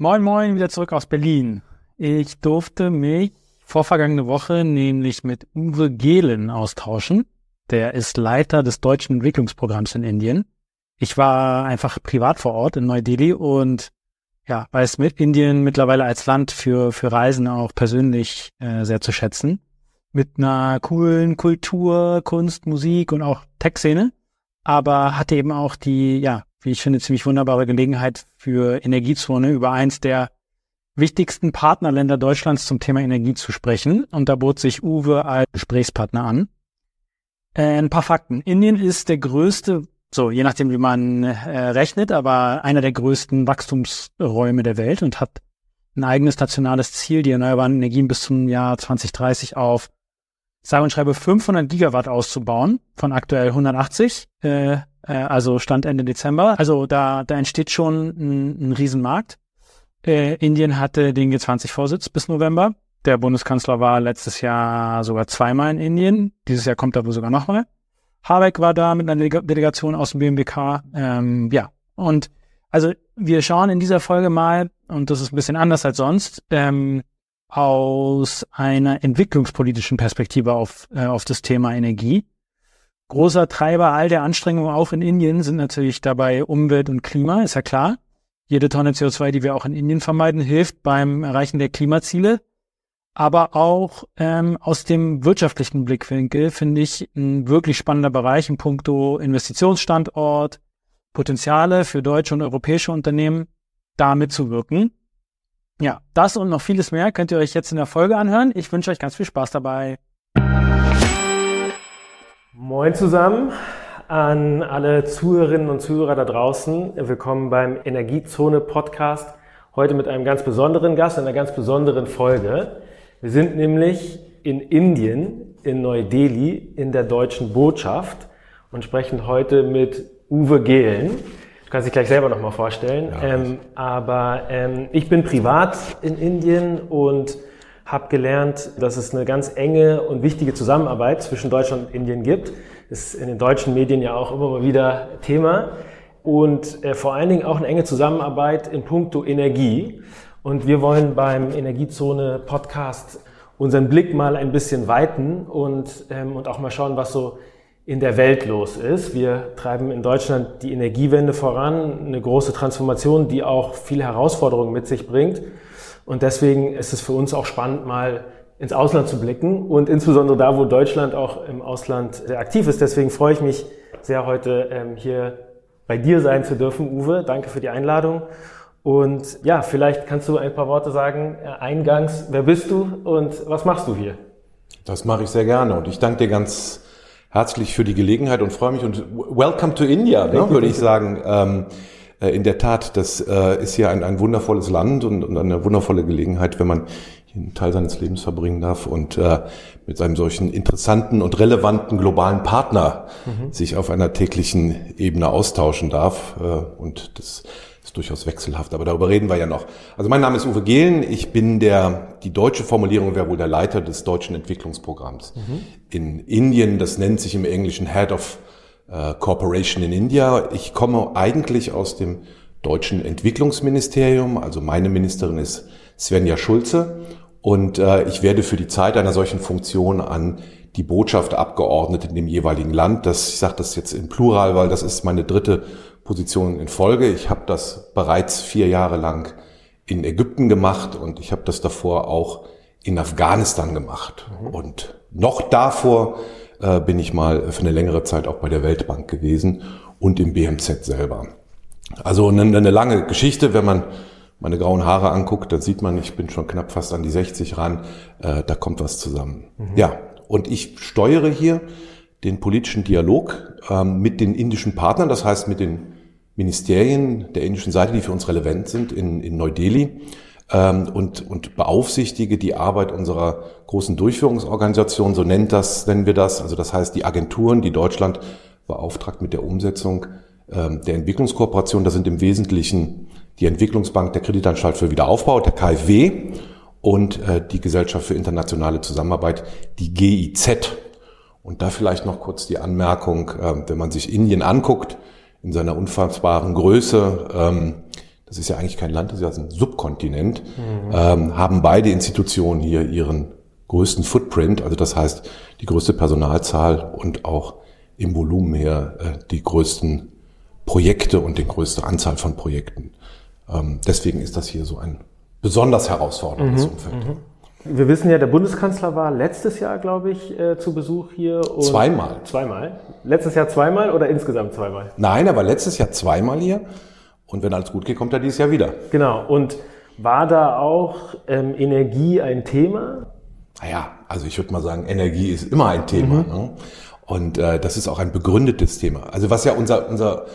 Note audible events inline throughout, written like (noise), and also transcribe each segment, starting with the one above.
Moin Moin, wieder zurück aus Berlin. Ich durfte mich vorvergangene Woche nämlich mit Uwe Gehlen austauschen. Der ist Leiter des deutschen Entwicklungsprogramms in Indien. Ich war einfach privat vor Ort in Neu-Delhi und ja, weiß mit Indien mittlerweile als Land für, für Reisen auch persönlich äh, sehr zu schätzen. Mit einer coolen Kultur, Kunst, Musik und auch Tech-Szene. Aber hatte eben auch die, ja, wie ich finde, ziemlich wunderbare Gelegenheit für Energiezone über eins der wichtigsten Partnerländer Deutschlands zum Thema Energie zu sprechen. Und da bot sich Uwe als Gesprächspartner an. Äh, ein paar Fakten. Indien ist der größte, so je nachdem wie man äh, rechnet, aber einer der größten Wachstumsräume der Welt und hat ein eigenes nationales Ziel, die erneuerbaren Energien bis zum Jahr 2030 auf sage und schreibe 500 Gigawatt auszubauen von aktuell 180, äh, äh, also Stand Ende Dezember. Also da, da entsteht schon ein, ein Riesenmarkt. Äh, Indien hatte den G20-Vorsitz bis November. Der Bundeskanzler war letztes Jahr sogar zweimal in Indien. Dieses Jahr kommt er wohl sogar nochmal. Habeck war da mit einer Delegation aus dem BMWK. Ähm, ja, und also wir schauen in dieser Folge mal, und das ist ein bisschen anders als sonst, ähm, aus einer entwicklungspolitischen Perspektive auf, äh, auf das Thema Energie. Großer Treiber all der Anstrengungen auch in Indien sind natürlich dabei Umwelt und Klima, ist ja klar. Jede Tonne CO2, die wir auch in Indien vermeiden, hilft beim Erreichen der Klimaziele. Aber auch ähm, aus dem wirtschaftlichen Blickwinkel finde ich ein wirklich spannender Bereich in puncto Investitionsstandort, Potenziale für deutsche und europäische Unternehmen, da mitzuwirken. Ja, das und noch vieles mehr könnt ihr euch jetzt in der Folge anhören. Ich wünsche euch ganz viel Spaß dabei. Moin zusammen an alle Zuhörerinnen und Zuhörer da draußen. Willkommen beim Energiezone Podcast. Heute mit einem ganz besonderen Gast, einer ganz besonderen Folge. Wir sind nämlich in Indien, in Neu-Delhi, in der deutschen Botschaft und sprechen heute mit Uwe Gehlen. Du kannst dich gleich selber nochmal vorstellen. Ja, ähm, aber ähm, ich bin privat in Indien und habe gelernt, dass es eine ganz enge und wichtige Zusammenarbeit zwischen Deutschland und Indien gibt. Das ist in den deutschen Medien ja auch immer mal wieder Thema. Und äh, vor allen Dingen auch eine enge Zusammenarbeit in puncto Energie. Und wir wollen beim Energiezone Podcast unseren Blick mal ein bisschen weiten und, ähm, und auch mal schauen, was so in der Welt los ist. Wir treiben in Deutschland die Energiewende voran, eine große Transformation, die auch viele Herausforderungen mit sich bringt. Und deswegen ist es für uns auch spannend, mal ins Ausland zu blicken und insbesondere da, wo Deutschland auch im Ausland sehr aktiv ist. Deswegen freue ich mich sehr, heute ähm, hier bei dir sein zu dürfen, Uwe. Danke für die Einladung. Und ja, vielleicht kannst du ein paar Worte sagen, eingangs, wer bist du und was machst du hier? Das mache ich sehr gerne und ich danke dir ganz herzlich für die Gelegenheit und freue mich und welcome to India, ne, würde ich sagen. Ähm, äh, in der Tat, das äh, ist hier ein, ein wundervolles Land und, und eine wundervolle Gelegenheit, wenn man hier einen Teil seines Lebens verbringen darf und äh, mit einem solchen interessanten und relevanten globalen Partner mhm. sich auf einer täglichen Ebene austauschen darf. Äh, und das durchaus wechselhaft, aber darüber reden wir ja noch. Also mein Name ist Uwe Gehlen, ich bin der, die deutsche Formulierung wäre wohl der Leiter des deutschen Entwicklungsprogramms mhm. in Indien. Das nennt sich im Englischen Head of uh, Corporation in India. Ich komme eigentlich aus dem deutschen Entwicklungsministerium, also meine Ministerin ist Svenja Schulze und äh, ich werde für die Zeit einer solchen Funktion an die Botschaft abgeordnet in dem jeweiligen Land. Das, ich sage das jetzt in Plural, weil das ist meine dritte Positionen in Folge. Ich habe das bereits vier Jahre lang in Ägypten gemacht und ich habe das davor auch in Afghanistan gemacht. Mhm. Und noch davor äh, bin ich mal für eine längere Zeit auch bei der Weltbank gewesen und im BMZ selber. Also eine, eine lange Geschichte, wenn man meine grauen Haare anguckt, dann sieht man, ich bin schon knapp fast an die 60 ran, äh, da kommt was zusammen. Mhm. Ja, und ich steuere hier den politischen Dialog ähm, mit den indischen Partnern, das heißt mit den Ministerien der indischen Seite, die für uns relevant sind, in, in Neu-Delhi ähm, und, und beaufsichtige die Arbeit unserer großen Durchführungsorganisation, so nennt das, nennen wir das. Also das heißt, die Agenturen, die Deutschland beauftragt mit der Umsetzung ähm, der Entwicklungskooperation, das sind im Wesentlichen die Entwicklungsbank der Kreditanstalt für Wiederaufbau, der KfW, und äh, die Gesellschaft für internationale Zusammenarbeit, die GIZ. Und da vielleicht noch kurz die Anmerkung, äh, wenn man sich Indien anguckt, in seiner unfassbaren Größe. Ähm, das ist ja eigentlich kein Land, das ist ja ein Subkontinent, mhm. ähm, haben beide Institutionen hier ihren größten Footprint, also das heißt die größte Personalzahl und auch im Volumen her äh, die größten Projekte und die größte Anzahl von Projekten. Ähm, deswegen ist das hier so ein besonders herausforderndes mhm. Umfeld. Mhm. Wir wissen ja, der Bundeskanzler war letztes Jahr, glaube ich, äh, zu Besuch hier. zweimal. Zweimal. Letztes Jahr zweimal oder insgesamt zweimal? Nein, er war letztes Jahr zweimal hier. Und wenn alles gut geht, kommt er dieses Jahr wieder. Genau. Und war da auch ähm, Energie ein Thema? Naja, also ich würde mal sagen, Energie ist immer ein Thema. Mhm. Ne? Und äh, das ist auch ein begründetes Thema. Also was ja unser, unser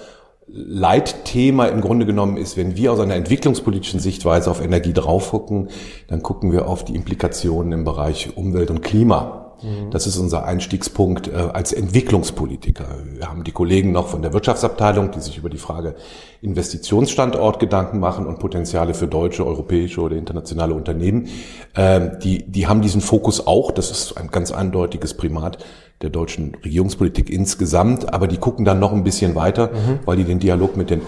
Leitthema im Grunde genommen ist, wenn wir aus einer entwicklungspolitischen Sichtweise auf Energie drauf gucken, dann gucken wir auf die Implikationen im Bereich Umwelt und Klima. Mhm. Das ist unser Einstiegspunkt äh, als Entwicklungspolitiker. Wir haben die Kollegen noch von der Wirtschaftsabteilung, die sich über die Frage Investitionsstandort Gedanken machen und Potenziale für deutsche, europäische oder internationale Unternehmen. Ähm, die, die haben diesen Fokus auch. Das ist ein ganz eindeutiges Primat der deutschen Regierungspolitik insgesamt, aber die gucken dann noch ein bisschen weiter, mhm. weil die den Dialog mit den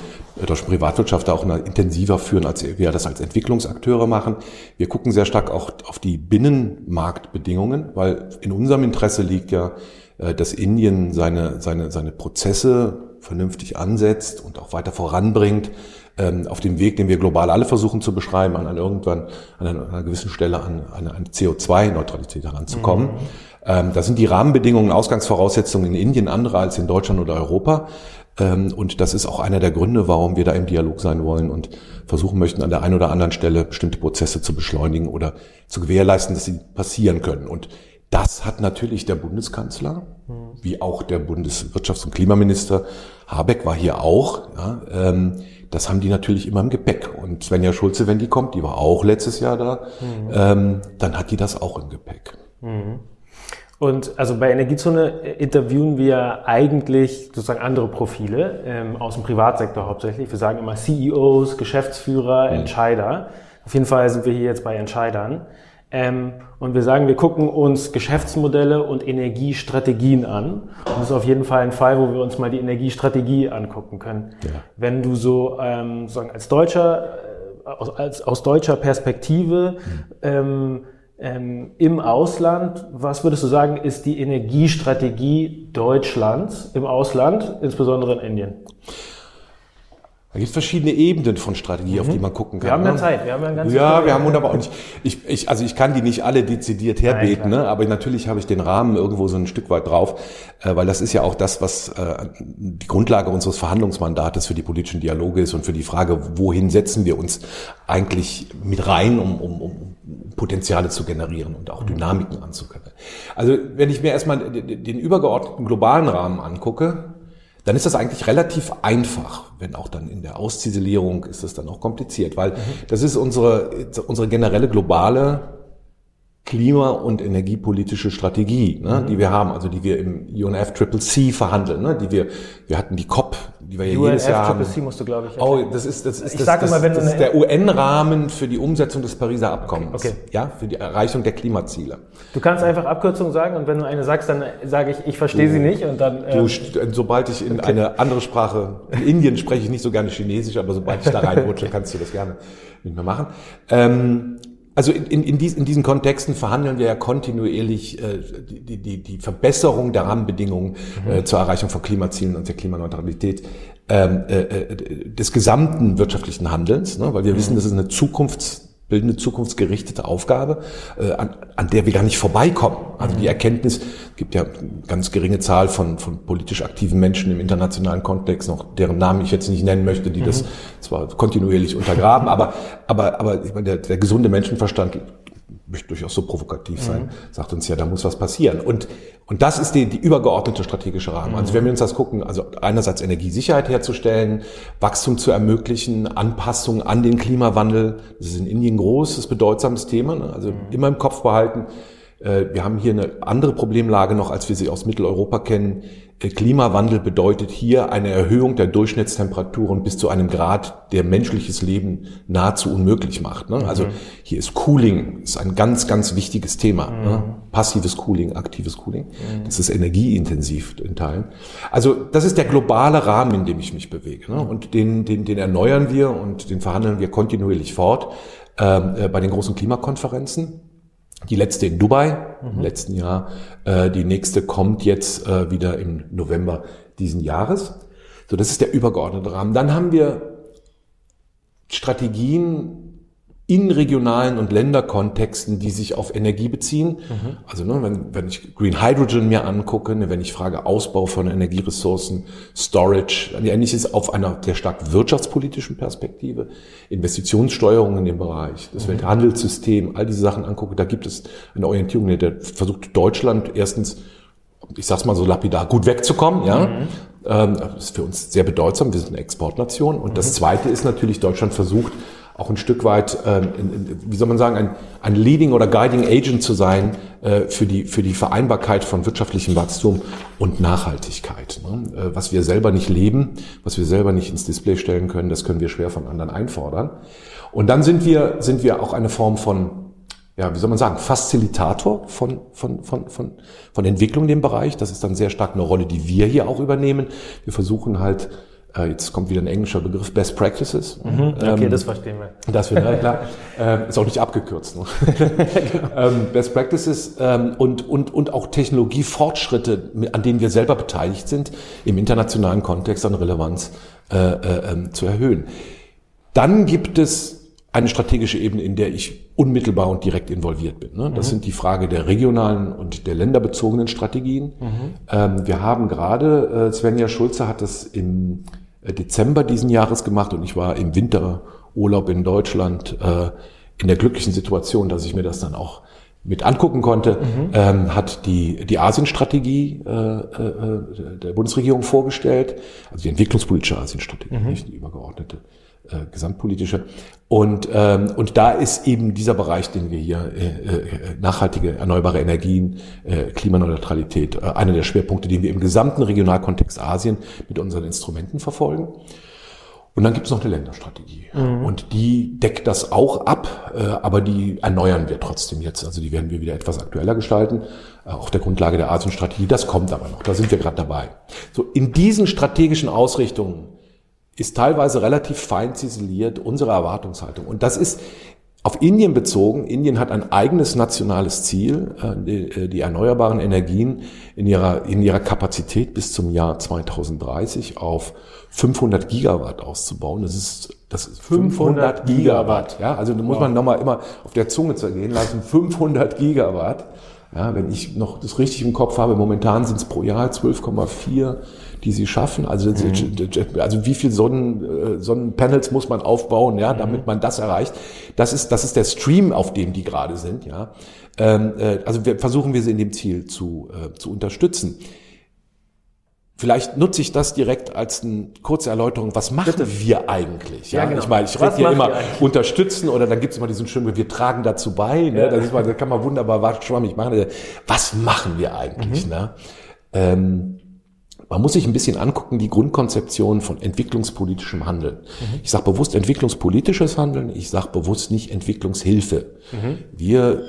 deutschen Privatwirtschaft auch intensiver führen, als wir das als Entwicklungsakteure machen. Wir gucken sehr stark auch auf die Binnenmarktbedingungen, weil in unserem Interesse liegt ja, äh, dass Indien seine, seine, seine Prozesse vernünftig ansetzt und auch weiter voranbringt, ähm, auf dem Weg, den wir global alle versuchen zu beschreiben, an, an irgendwann an einer, an einer gewissen Stelle an, an eine CO2-Neutralität heranzukommen. Mhm. Ähm, da sind die Rahmenbedingungen, Ausgangsvoraussetzungen in Indien andere als in Deutschland oder Europa. Ähm, und das ist auch einer der Gründe, warum wir da im Dialog sein wollen und versuchen möchten, an der einen oder anderen Stelle bestimmte Prozesse zu beschleunigen oder zu gewährleisten, dass sie passieren können. Und das hat natürlich der Bundeskanzler, wie auch der Bundeswirtschafts- und Klimaminister Habeck war hier auch. Ja, ähm, das haben die natürlich immer im Gepäck. Und Svenja Schulze, wenn die kommt, die war auch letztes Jahr da, mhm. ähm, dann hat die das auch im Gepäck. Mhm. Und also bei Energiezone interviewen wir eigentlich sozusagen andere Profile ähm, aus dem Privatsektor hauptsächlich. Wir sagen immer CEOs, Geschäftsführer, mhm. Entscheider. Auf jeden Fall sind wir hier jetzt bei Entscheidern. Ähm, und wir sagen, wir gucken uns Geschäftsmodelle und Energiestrategien an. Und das ist auf jeden Fall ein Fall, wo wir uns mal die Energiestrategie angucken können. Ja. Wenn du so ähm, sagen als Deutscher, äh, aus, als, aus deutscher Perspektive mhm. ähm, ähm, im Ausland, was würdest du sagen, ist die Energiestrategie Deutschlands im Ausland, insbesondere in Indien? Da gibt es verschiedene Ebenen von Strategie, mhm. auf die man gucken kann. Wir haben ja ne? Zeit, wir haben ja ganz Ja, wir haben wunderbar. Und ich, ich, ich, also ich kann die nicht alle dezidiert herbeten, Nein, ne? aber natürlich habe ich den Rahmen irgendwo so ein Stück weit drauf, äh, weil das ist ja auch das, was äh, die Grundlage unseres Verhandlungsmandates für die politischen Dialoge ist und für die Frage, wohin setzen wir uns eigentlich mit rein, um, um, um Potenziale zu generieren und auch mhm. Dynamiken anzukönnen. Also wenn ich mir erstmal den übergeordneten globalen Rahmen angucke, dann ist das eigentlich relativ einfach, wenn auch dann in der Ausziselierung ist es dann auch kompliziert, weil mhm. das ist unsere, unsere generelle globale Klima- und energiepolitische Strategie, ne, mhm. die wir haben, also die wir im UNFCCC verhandeln, ne, die wir, wir hatten die COP, die wir ja jedes Jahr haben. UNFCCC musst du, glaube ich. Oh, das ist, das ist, ich das, das, immer, wenn das ist der UN-Rahmen für die Umsetzung des Pariser Abkommens. Okay. Ja, für die Erreichung der Klimaziele. Du kannst einfach Abkürzungen sagen und wenn du eine sagst, dann sage ich, ich verstehe sie nicht und dann. Äh, du, sobald ich in okay. eine andere Sprache, in Indien spreche ich nicht so gerne Chinesisch, aber sobald ich da reinrutsche, kannst du das gerne mit mir machen. Ähm, also in, in, in, dies, in diesen Kontexten verhandeln wir ja kontinuierlich äh, die, die, die Verbesserung der Rahmenbedingungen mhm. äh, zur Erreichung von Klimazielen und der Klimaneutralität ähm, äh, äh, des gesamten wirtschaftlichen Handelns, ne? weil wir mhm. wissen, das ist eine Zukunfts bildende zukunftsgerichtete Aufgabe, äh, an, an der wir gar nicht vorbeikommen. Also die Erkenntnis gibt ja eine ganz geringe Zahl von, von politisch aktiven Menschen im internationalen Kontext, noch deren Namen ich jetzt nicht nennen möchte, die mhm. das zwar kontinuierlich untergraben, aber, aber, aber ich meine, der, der gesunde Menschenverstand möchte durchaus so provokativ sein, mhm. sagt uns ja, da muss was passieren. Und, und das ist die, die übergeordnete strategische Rahmen. Mhm. Also wenn wir uns das gucken, also einerseits Energiesicherheit herzustellen, Wachstum zu ermöglichen, Anpassung an den Klimawandel, das ist in Indien ein großes, bedeutsames Thema, ne? also mhm. immer im Kopf behalten, äh, wir haben hier eine andere Problemlage noch, als wir sie aus Mitteleuropa kennen. Klimawandel bedeutet hier eine Erhöhung der Durchschnittstemperaturen bis zu einem Grad, der menschliches Leben nahezu unmöglich macht. Ne? Also mhm. hier ist Cooling ist ein ganz, ganz wichtiges Thema. Ne? Mhm. passives Cooling, aktives Cooling. Mhm. Das ist energieintensiv in Teilen. Also das ist der globale Rahmen, in dem ich mich bewege. Ne? Und den, den, den erneuern wir und den verhandeln wir kontinuierlich fort ähm, äh, bei den großen Klimakonferenzen. Die letzte in Dubai mhm. im letzten Jahr. Äh, die nächste kommt jetzt äh, wieder im November diesen Jahres. So, das ist der übergeordnete Rahmen. Dann haben wir Strategien in regionalen und Länderkontexten, die sich auf Energie beziehen. Mhm. Also ne, wenn, wenn ich Green Hydrogen mir angucke, ne, wenn ich frage Ausbau von Energieressourcen, Storage, ähnliches auf einer sehr stark wirtschaftspolitischen Perspektive, Investitionssteuerung in dem Bereich, das mhm. Welthandelssystem, all diese Sachen angucke, da gibt es eine Orientierung, ne, der versucht Deutschland erstens, ich sag's mal so lapidar, gut wegzukommen, ja. Mhm. Ähm, das ist für uns sehr bedeutsam, wir sind eine Exportnation. Und das mhm. Zweite ist natürlich, Deutschland versucht, auch ein Stück weit, ähm, wie soll man sagen, ein, ein Leading oder Guiding Agent zu sein äh, für, die, für die Vereinbarkeit von wirtschaftlichem Wachstum und Nachhaltigkeit. Ne? Äh, was wir selber nicht leben, was wir selber nicht ins Display stellen können, das können wir schwer von anderen einfordern. Und dann sind wir, sind wir auch eine Form von, ja, wie soll man sagen, Facilitator von, von, von, von, von Entwicklung in dem Bereich. Das ist dann sehr stark eine Rolle, die wir hier auch übernehmen. Wir versuchen halt, jetzt kommt wieder ein englischer Begriff, Best Practices. Mhm, okay, ähm, das verstehen wir. (laughs) Das wird, ja klar. (laughs) äh, ist auch nicht abgekürzt. Ne? genau. ähm, Best Practices ähm, und, und, und auch Technologiefortschritte, an denen wir selber beteiligt sind, im internationalen Kontext an Relevanz äh, äh, ähm, zu erhöhen. Dann gibt es eine strategische Ebene, in der ich unmittelbar und direkt involviert bin. Ne? Das mhm. sind die Frage der regionalen und der länderbezogenen Strategien. Mhm. Ähm, wir haben gerade, äh, Svenja Schulze hat das im Dezember diesen Jahres gemacht und ich war im Winterurlaub in Deutschland äh, in der glücklichen Situation, dass ich mir das dann auch mit angucken konnte, mhm. ähm, hat die, die Asienstrategie äh, äh, der Bundesregierung vorgestellt, also die entwicklungspolitische Asienstrategie, mhm. nicht die übergeordnete äh, gesamtpolitische. Und, ähm, und da ist eben dieser Bereich, den wir hier, äh, äh, nachhaltige erneuerbare Energien, äh, Klimaneutralität, äh, einer der Schwerpunkte, den wir im gesamten Regionalkontext Asien mit unseren Instrumenten verfolgen. Und dann gibt es noch eine Länderstrategie. Mhm. Und die deckt das auch ab, äh, aber die erneuern wir trotzdem jetzt. Also die werden wir wieder etwas aktueller gestalten, äh, auf der Grundlage der Asienstrategie. Das kommt aber noch, da sind wir gerade dabei. So in diesen strategischen Ausrichtungen ist teilweise relativ fein ziseliert unsere Erwartungshaltung. Und das ist auf Indien bezogen. Indien hat ein eigenes nationales Ziel, äh, die, äh, die erneuerbaren Energien in ihrer, in ihrer Kapazität bis zum Jahr 2030 auf 500 Gigawatt auszubauen. Das ist, das ist 500, 500 Gigawatt. Ja, also da muss wow. man nochmal immer auf der Zunge zergehen lassen. 500 Gigawatt. Ja, wenn ich noch das richtig im Kopf habe, momentan sind es pro Jahr 12,4 die sie schaffen. Also, mhm. also wie viel Sonnen, äh, Sonnenpanels muss man aufbauen, ja, damit mhm. man das erreicht. Das ist, das ist der Stream, auf dem die gerade sind, ja. Ähm, äh, also wir versuchen wir sie in dem Ziel zu, äh, zu unterstützen. Vielleicht nutze ich das direkt als eine kurze Erläuterung. Was machen Bitte. wir eigentlich? Ja, ja genau. Ich meine, ich rede hier immer unterstützen oder dann gibt es immer diesen schönen, wir tragen dazu bei. Ne? Ja. Das, ist mal, das kann man wunderbar schwammig machen. Was machen wir eigentlich? Mhm. Ne? Ähm, man muss sich ein bisschen angucken, die Grundkonzeption von entwicklungspolitischem Handeln. Mhm. Ich sage bewusst entwicklungspolitisches Handeln, ich sage bewusst nicht Entwicklungshilfe. Mhm. Wir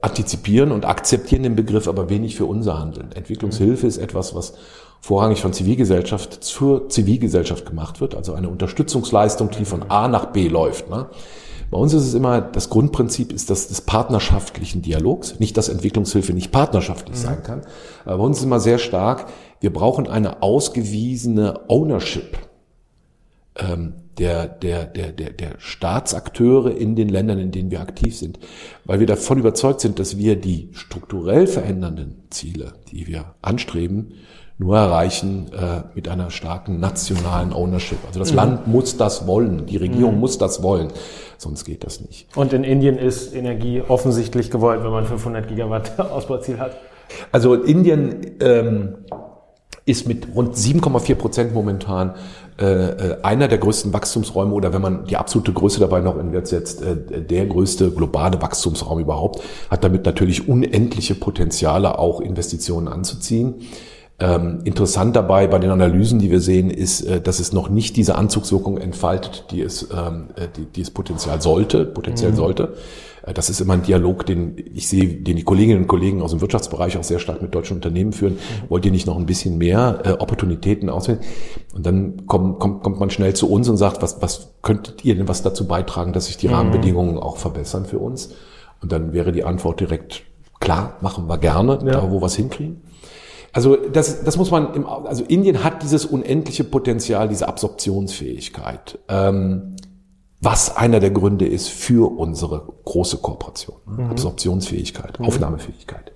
antizipieren und akzeptieren den Begriff aber wenig für unser Handeln. Entwicklungshilfe mhm. ist etwas, was vorrangig von Zivilgesellschaft zur Zivilgesellschaft gemacht wird, also eine Unterstützungsleistung, die von A nach B läuft. Ne? Bei uns ist es immer, das Grundprinzip ist das des partnerschaftlichen Dialogs. Nicht, dass Entwicklungshilfe nicht partnerschaftlich mhm. sein kann. Aber bei uns ist immer sehr stark, wir brauchen eine ausgewiesene Ownership ähm, der, der, der, der, der Staatsakteure in den Ländern, in denen wir aktiv sind, weil wir davon überzeugt sind, dass wir die strukturell verändernden Ziele, die wir anstreben, nur erreichen äh, mit einer starken nationalen Ownership. Also das mhm. Land muss das wollen, die Regierung mhm. muss das wollen, sonst geht das nicht. Und in Indien ist Energie offensichtlich gewollt, wenn man 500 Gigawatt (laughs) Ausbauziel hat. Also Indien ähm, ist mit rund 7,4 Prozent momentan äh, äh, einer der größten Wachstumsräume oder wenn man die absolute Größe dabei noch in Wert setzt, äh, der größte globale Wachstumsraum überhaupt, hat damit natürlich unendliche Potenziale, auch Investitionen anzuziehen. Ähm, interessant dabei bei den Analysen, die wir sehen, ist, äh, dass es noch nicht diese Anzugswirkung entfaltet, die es, ähm, äh, die, die es potenziell sollte, potenziell mhm. sollte. Äh, das ist immer ein Dialog, den ich sehe, den die Kolleginnen und Kollegen aus dem Wirtschaftsbereich auch sehr stark mit deutschen Unternehmen führen. Mhm. Wollt ihr nicht noch ein bisschen mehr äh, Opportunitäten auswählen? Und dann kommt, kommt, kommt man schnell zu uns und sagt, was, was könntet ihr denn was dazu beitragen, dass sich die mhm. Rahmenbedingungen auch verbessern für uns? Und dann wäre die Antwort direkt, klar, machen wir gerne, ja. da wo wir es hinkriegen. Also das, das muss man, im, also Indien hat dieses unendliche Potenzial, diese Absorptionsfähigkeit, ähm, was einer der Gründe ist für unsere große Kooperation. Mhm. Absorptionsfähigkeit, mhm. Aufnahmefähigkeit.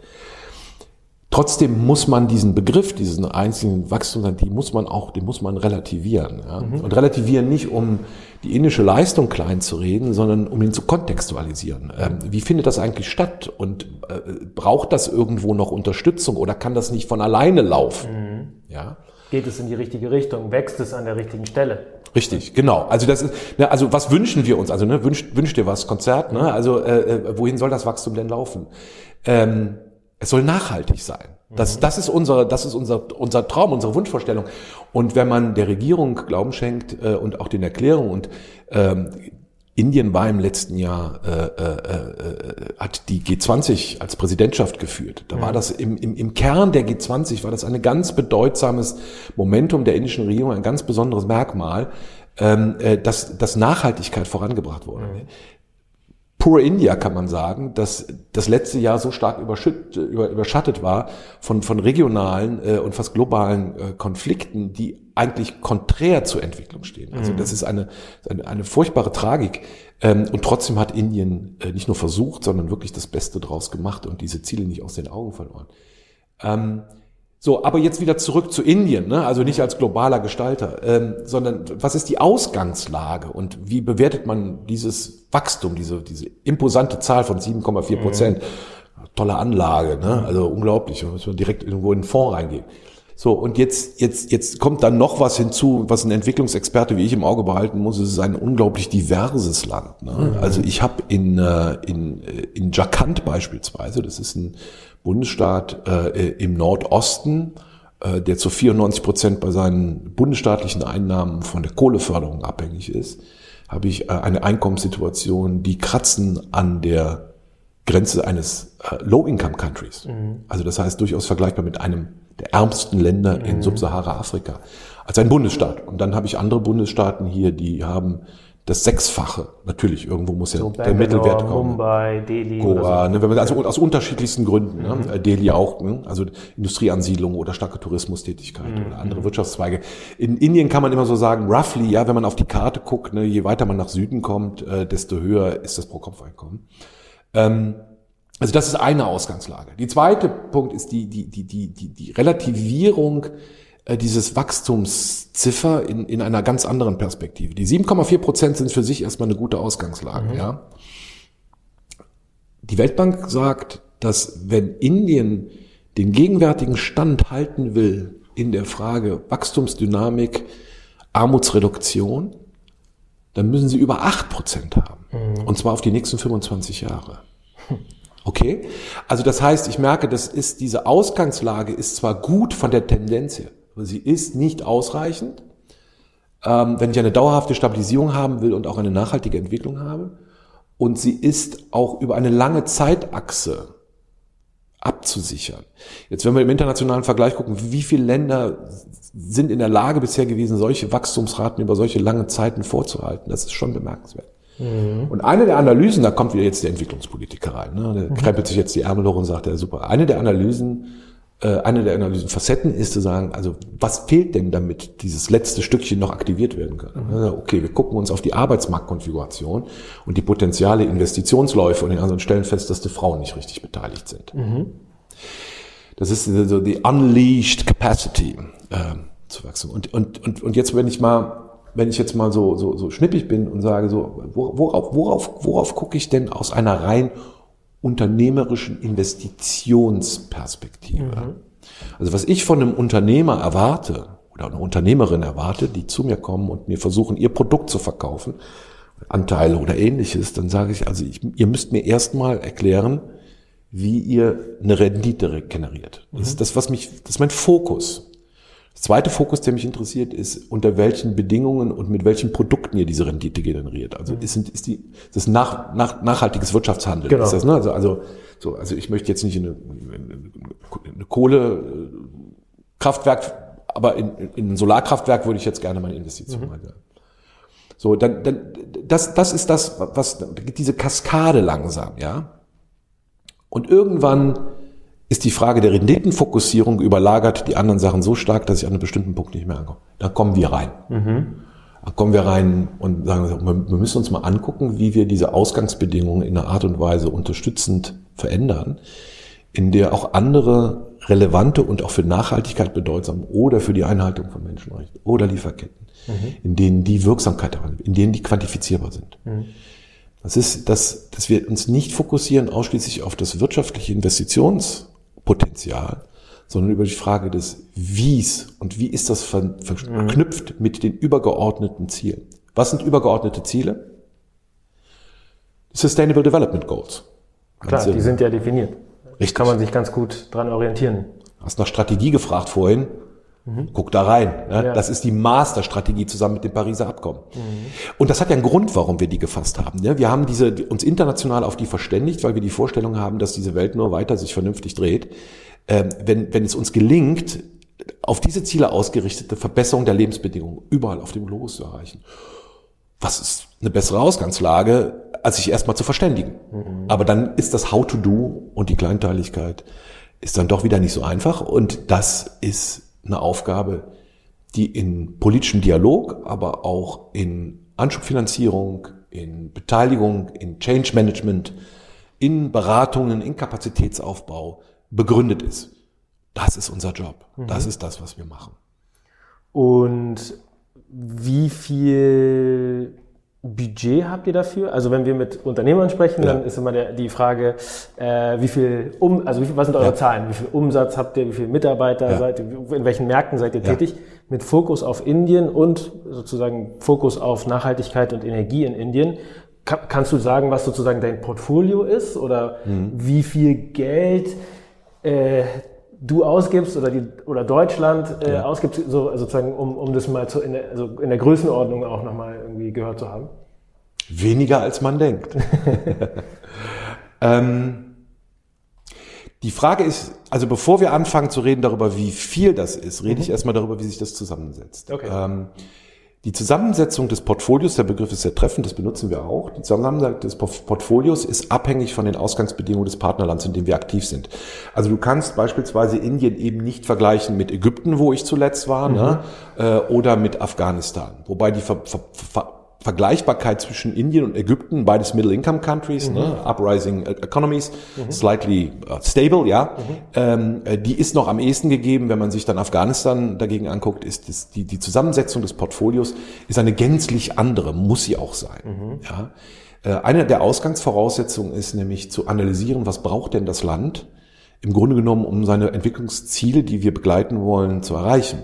Trotzdem muss man diesen Begriff, diesen einzelnen Wachstum, die muss man auch, den muss man relativieren. Ja? Mhm. Und relativieren nicht, um die indische Leistung klein zu reden, sondern um ihn zu kontextualisieren. Ähm, wie findet das eigentlich statt? Und äh, braucht das irgendwo noch Unterstützung oder kann das nicht von alleine laufen? Mhm. Ja? Geht es in die richtige Richtung? Wächst es an der richtigen Stelle? Richtig, genau. Also das ist, ne, also was wünschen wir uns? Also ne, wünscht, wünscht dir was, Konzert? Ne? Also äh, äh wohin soll das Wachstum denn laufen? Ähm, es soll nachhaltig sein. Das, mhm. das ist unser, das ist unser, unser Traum, unsere Wunschvorstellung. Und wenn man der Regierung Glauben schenkt äh, und auch den Erklärungen und ähm, Indien war im letzten Jahr, äh, äh, äh, hat die G20 als Präsidentschaft geführt. Da war das im, im, im Kern der G20 war das ein ganz bedeutsames Momentum der indischen Regierung, ein ganz besonderes Merkmal, ähm, äh, dass, dass Nachhaltigkeit vorangebracht wurde. Mhm. Poor India kann man sagen, dass das letzte Jahr so stark überschattet war von, von regionalen äh, und fast globalen äh, Konflikten, die eigentlich konträr zur Entwicklung stehen. Also mhm. das ist eine, eine, eine furchtbare Tragik. Ähm, und trotzdem hat Indien äh, nicht nur versucht, sondern wirklich das Beste draus gemacht und diese Ziele nicht aus den Augen verloren. Ähm, so, aber jetzt wieder zurück zu Indien, ne? also nicht als globaler Gestalter, ähm, sondern was ist die Ausgangslage und wie bewertet man dieses Wachstum, diese, diese imposante Zahl von 7,4 Prozent? Mhm. Tolle Anlage, ne? also unglaublich, da muss man direkt irgendwo in den Fonds reingehen. So, und jetzt, jetzt, jetzt kommt dann noch was hinzu, was ein Entwicklungsexperte wie ich im Auge behalten muss. Es ist ein unglaublich diverses Land. Ne? Mhm. Also ich habe in, äh, in, äh, in Jharkhand beispielsweise, das ist ein Bundesstaat äh, im Nordosten, äh, der zu 94 Prozent bei seinen bundesstaatlichen Einnahmen von der Kohleförderung abhängig ist, habe ich äh, eine Einkommenssituation, die kratzen an der Grenze eines äh, Low-Income-Countries. Mhm. Also das heißt durchaus vergleichbar mit einem der ärmsten Länder mhm. in Subsahara-Afrika als ein Bundesstaat. Und dann habe ich andere Bundesstaaten hier, die haben das Sechsfache. Natürlich, irgendwo muss ja so der Mittelwert kommen. Mumbai, Delhi. Goa, so. ne, wenn man, also aus unterschiedlichsten Gründen. Ne? Mhm. Ne? Delhi auch, ne? also Industrieansiedlung oder starke Tourismustätigkeit mhm. oder andere Wirtschaftszweige. In Indien kann man immer so sagen, roughly, ja, wenn man auf die Karte guckt, ne, je weiter man nach Süden kommt, äh, desto höher ist das Pro-Kopf-Einkommen. Ähm, also das ist eine Ausgangslage. Die zweite Punkt ist die, die, die, die, die, die Relativierung dieses Wachstumsziffer in, in einer ganz anderen Perspektive. Die 7,4 Prozent sind für sich erstmal eine gute Ausgangslage. Mhm. Ja. Die Weltbank sagt, dass wenn Indien den gegenwärtigen Stand halten will in der Frage Wachstumsdynamik, Armutsreduktion, dann müssen sie über 8 Prozent haben. Mhm. Und zwar auf die nächsten 25 Jahre. Okay? Also das heißt, ich merke, das ist, diese Ausgangslage ist zwar gut von der Tendenz her, aber sie ist nicht ausreichend, ähm, wenn ich eine dauerhafte Stabilisierung haben will und auch eine nachhaltige Entwicklung habe. Und sie ist auch über eine lange Zeitachse abzusichern. Jetzt, wenn wir im internationalen Vergleich gucken, wie viele Länder sind in der Lage bisher gewesen, solche Wachstumsraten über solche lange Zeiten vorzuhalten, das ist schon bemerkenswert. Mhm. Und eine der Analysen, da kommt wieder jetzt der Entwicklungspolitiker rein, ne? der mhm. krempelt sich jetzt die Ärmel hoch und sagt, ja super, eine der Analysen eine der Analysenfacetten ist zu sagen, also was fehlt denn, damit dieses letzte Stückchen noch aktiviert werden kann? Mhm. Okay, wir gucken uns auf die Arbeitsmarktkonfiguration und die potenziale Investitionsläufe und in anderen stellen fest, dass die Frauen nicht richtig beteiligt sind. Mhm. Das ist so die unleashed capacity äh, zu wachsen. Und, und, und, und jetzt, wenn ich mal, wenn ich jetzt mal so, so, so schnippig bin und sage, so, worauf, worauf, worauf gucke ich denn aus einer rein unternehmerischen Investitionsperspektive. Mhm. Also was ich von einem Unternehmer erwarte oder einer Unternehmerin erwarte, die zu mir kommen und mir versuchen, ihr Produkt zu verkaufen, Anteile oder ähnliches, dann sage ich, also ich, ihr müsst mir erstmal erklären, wie ihr eine Rendite generiert. Das ist das, was mich, das ist mein Fokus. Das zweite Fokus, der mich interessiert, ist, unter welchen Bedingungen und mit welchen Produkten ihr diese Rendite generiert. Also ist, ist die, das nach, nach, nachhaltiges Wirtschaftshandeln. Genau. Ist das, ne? also, also, so, also ich möchte jetzt nicht in eine, eine Kohlekraftwerk, aber in, in ein Solarkraftwerk würde ich jetzt gerne meine Investition mhm. So, dann, dann, das, das ist das, was, diese Kaskade langsam, ja. Und irgendwann ist die Frage der Renditenfokussierung überlagert die anderen Sachen so stark, dass ich an einem bestimmten Punkt nicht mehr ankomme. Da kommen wir rein. Mhm. Da kommen wir rein und sagen, wir müssen uns mal angucken, wie wir diese Ausgangsbedingungen in einer Art und Weise unterstützend verändern, in der auch andere relevante und auch für Nachhaltigkeit bedeutsam oder für die Einhaltung von Menschenrechten oder Lieferketten, mhm. in denen die Wirksamkeit, in denen die quantifizierbar sind. Mhm. Das ist, dass, dass wir uns nicht fokussieren ausschließlich auf das wirtschaftliche Investitionspotenzial, sondern über die Frage des Wies und wie ist das ver verknüpft mit den übergeordneten Zielen. Was sind übergeordnete Ziele? Sustainable Development Goals. Klar, die sind ja definiert. Richtig. Kann man sich ganz gut dran orientieren. Hast nach Strategie gefragt vorhin. Mhm. Guck da rein. Ne? Ja. Das ist die Masterstrategie zusammen mit dem Pariser Abkommen. Mhm. Und das hat ja einen Grund, warum wir die gefasst haben. Ne? Wir haben diese, uns international auf die verständigt, weil wir die Vorstellung haben, dass diese Welt nur weiter sich vernünftig dreht. Ähm, wenn, wenn es uns gelingt, auf diese Ziele ausgerichtete Verbesserung der Lebensbedingungen überall auf dem Globus zu erreichen. Was ist eine bessere Ausgangslage, als sich erstmal zu verständigen? Mhm. Aber dann ist das How to Do und die Kleinteiligkeit ist dann doch wieder nicht so einfach. Und das ist eine Aufgabe, die in politischem Dialog, aber auch in Anschubfinanzierung, in Beteiligung, in Change Management, in Beratungen, in Kapazitätsaufbau begründet ist. Das ist unser Job. Mhm. Das ist das, was wir machen. Und wie viel Budget habt ihr dafür? Also wenn wir mit Unternehmern sprechen, ja. dann ist immer der, die Frage, äh, wie viel um, also wie viel, was sind eure ja. Zahlen? Wie viel Umsatz habt ihr? Wie viele Mitarbeiter ja. seid ihr? In welchen Märkten seid ihr tätig? Mit Fokus auf Indien und sozusagen Fokus auf Nachhaltigkeit und Energie in Indien. Kann, kannst du sagen, was sozusagen dein Portfolio ist oder mhm. wie viel Geld äh, du ausgibst oder die oder Deutschland äh, ja. ausgibt, so also sozusagen, um, um das mal zu, in, der, also in der Größenordnung auch nochmal irgendwie gehört zu haben? Weniger als man denkt. (laughs) ähm, die Frage ist, also bevor wir anfangen zu reden darüber, wie viel das ist, rede mhm. ich erstmal darüber, wie sich das zusammensetzt. Okay. Ähm, die Zusammensetzung des Portfolios, der Begriff ist sehr treffend, das benutzen wir auch. Die Zusammensetzung des Portfolios ist abhängig von den Ausgangsbedingungen des Partnerlands, in dem wir aktiv sind. Also du kannst beispielsweise Indien eben nicht vergleichen mit Ägypten, wo ich zuletzt war, ne, mhm. ne, oder mit Afghanistan. Wobei die Ver Ver Ver Vergleichbarkeit zwischen Indien und Ägypten, beides Middle-Income-Countries, mhm. ne, uprising economies, mhm. slightly uh, stable, ja, mhm. ähm, äh, die ist noch am ehesten gegeben. Wenn man sich dann Afghanistan dagegen anguckt, ist das, die, die Zusammensetzung des Portfolios ist eine gänzlich andere, muss sie auch sein. Mhm. Ja. Äh, eine der Ausgangsvoraussetzungen ist nämlich zu analysieren, was braucht denn das Land im Grunde genommen, um seine Entwicklungsziele, die wir begleiten wollen, zu erreichen.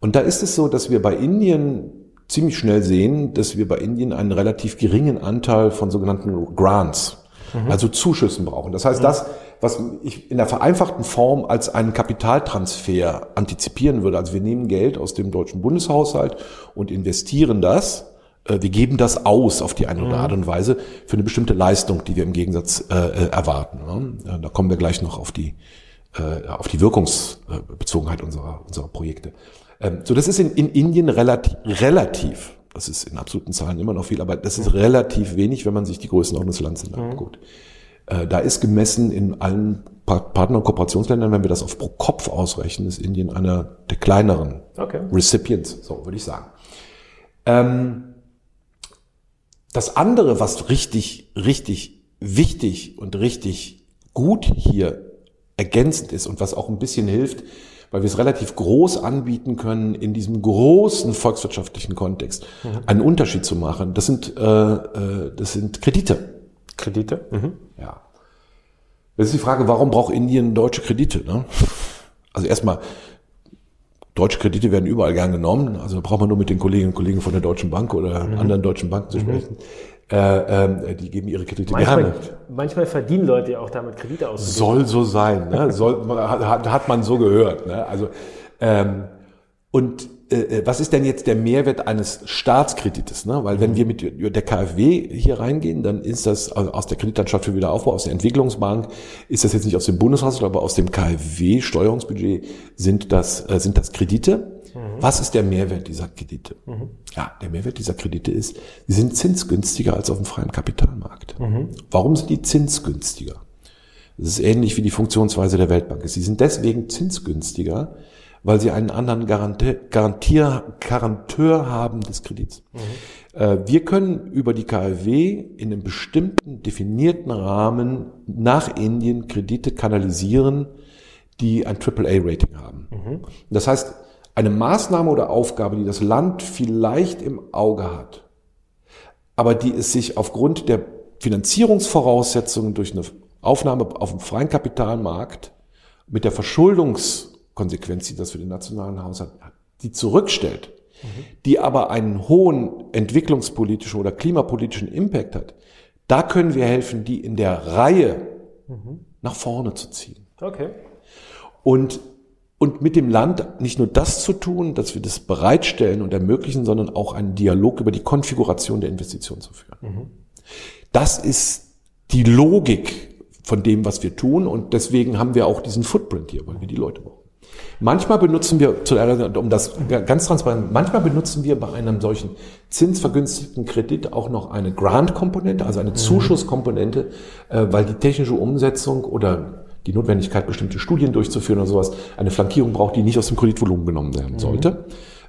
Und da ist es so, dass wir bei Indien ziemlich schnell sehen, dass wir bei Indien einen relativ geringen Anteil von sogenannten Grants, mhm. also Zuschüssen brauchen. Das heißt, mhm. das, was ich in der vereinfachten Form als einen Kapitaltransfer antizipieren würde, also wir nehmen Geld aus dem deutschen Bundeshaushalt und investieren das, äh, wir geben das aus auf die eine oder mhm. Art und Weise für eine bestimmte Leistung, die wir im Gegensatz äh, äh erwarten. Ne? Da kommen wir gleich noch auf die, äh, auf die Wirkungsbezogenheit unserer, unserer Projekte. Ähm, so, das ist in, in Indien relativ, relativ, das ist in absoluten Zahlen immer noch viel, aber das ist relativ wenig, wenn man sich die Größenordnung des Landes mhm. anguckt. Äh, da ist gemessen in allen Partner- und Kooperationsländern, wenn wir das auf pro Kopf ausrechnen, ist Indien einer der kleineren okay. Recipients, so würde ich sagen. Ähm, das andere, was richtig, richtig wichtig und richtig gut hier ergänzend ist und was auch ein bisschen hilft, weil wir es relativ groß anbieten können, in diesem großen volkswirtschaftlichen Kontext mhm. einen Unterschied zu machen. Das sind, äh, äh, das sind Kredite. Kredite? Mhm. Ja. Das ist die Frage, warum braucht Indien deutsche Kredite? Ne? Also erstmal, deutsche Kredite werden überall gern genommen. Also da braucht man nur mit den Kolleginnen und Kollegen von der Deutschen Bank oder mhm. anderen deutschen Banken zu mhm. sprechen. Äh, äh, die geben ihre Kredite Manchmal, gerne. manchmal verdienen Leute ja auch damit Kredite auszugeben. Soll so sein, ne? Soll, hat, hat man so gehört. Ne? Also ähm, und äh, was ist denn jetzt der Mehrwert eines Staatskredites? Ne? Weil wenn wir mit der KfW hier reingehen, dann ist das aus der Kreditlandschaft für Wiederaufbau, aus der Entwicklungsbank, ist das jetzt nicht aus dem Bundeshaushalt, aber aus dem KfW-Steuerungsbudget sind das, äh, sind das Kredite. Mhm. Was ist der Mehrwert dieser Kredite? Mhm. Ja, der Mehrwert dieser Kredite ist, sie sind zinsgünstiger als auf dem freien Kapitalmarkt. Mhm. Warum sind die zinsgünstiger? Das ist ähnlich wie die Funktionsweise der Weltbank. Sie sind deswegen zinsgünstiger, weil sie einen anderen Garantier, Garanteur haben des Kredits. Mhm. Äh, wir können über die KfW in einem bestimmten definierten Rahmen nach Indien Kredite kanalisieren, die ein AAA-Rating haben. Mhm. Das heißt, eine Maßnahme oder Aufgabe, die das Land vielleicht im Auge hat, aber die es sich aufgrund der Finanzierungsvoraussetzungen durch eine Aufnahme auf dem freien Kapitalmarkt mit der Verschuldungskonsequenz, die das für den nationalen Haushalt hat, die zurückstellt, mhm. die aber einen hohen entwicklungspolitischen oder klimapolitischen Impact hat, da können wir helfen, die in der Reihe mhm. nach vorne zu ziehen. Okay. Und und mit dem Land nicht nur das zu tun, dass wir das bereitstellen und ermöglichen, sondern auch einen Dialog über die Konfiguration der Investition zu führen. Mhm. Das ist die Logik von dem, was wir tun und deswegen haben wir auch diesen Footprint hier, weil wir die Leute brauchen. Manchmal benutzen wir, um das ganz transparent, manchmal benutzen wir bei einem solchen zinsvergünstigten Kredit auch noch eine Grant-Komponente, also eine mhm. Zuschusskomponente, äh, weil die technische Umsetzung oder die Notwendigkeit, bestimmte Studien durchzuführen oder sowas, eine Flankierung braucht, die nicht aus dem Kreditvolumen genommen werden mhm. sollte.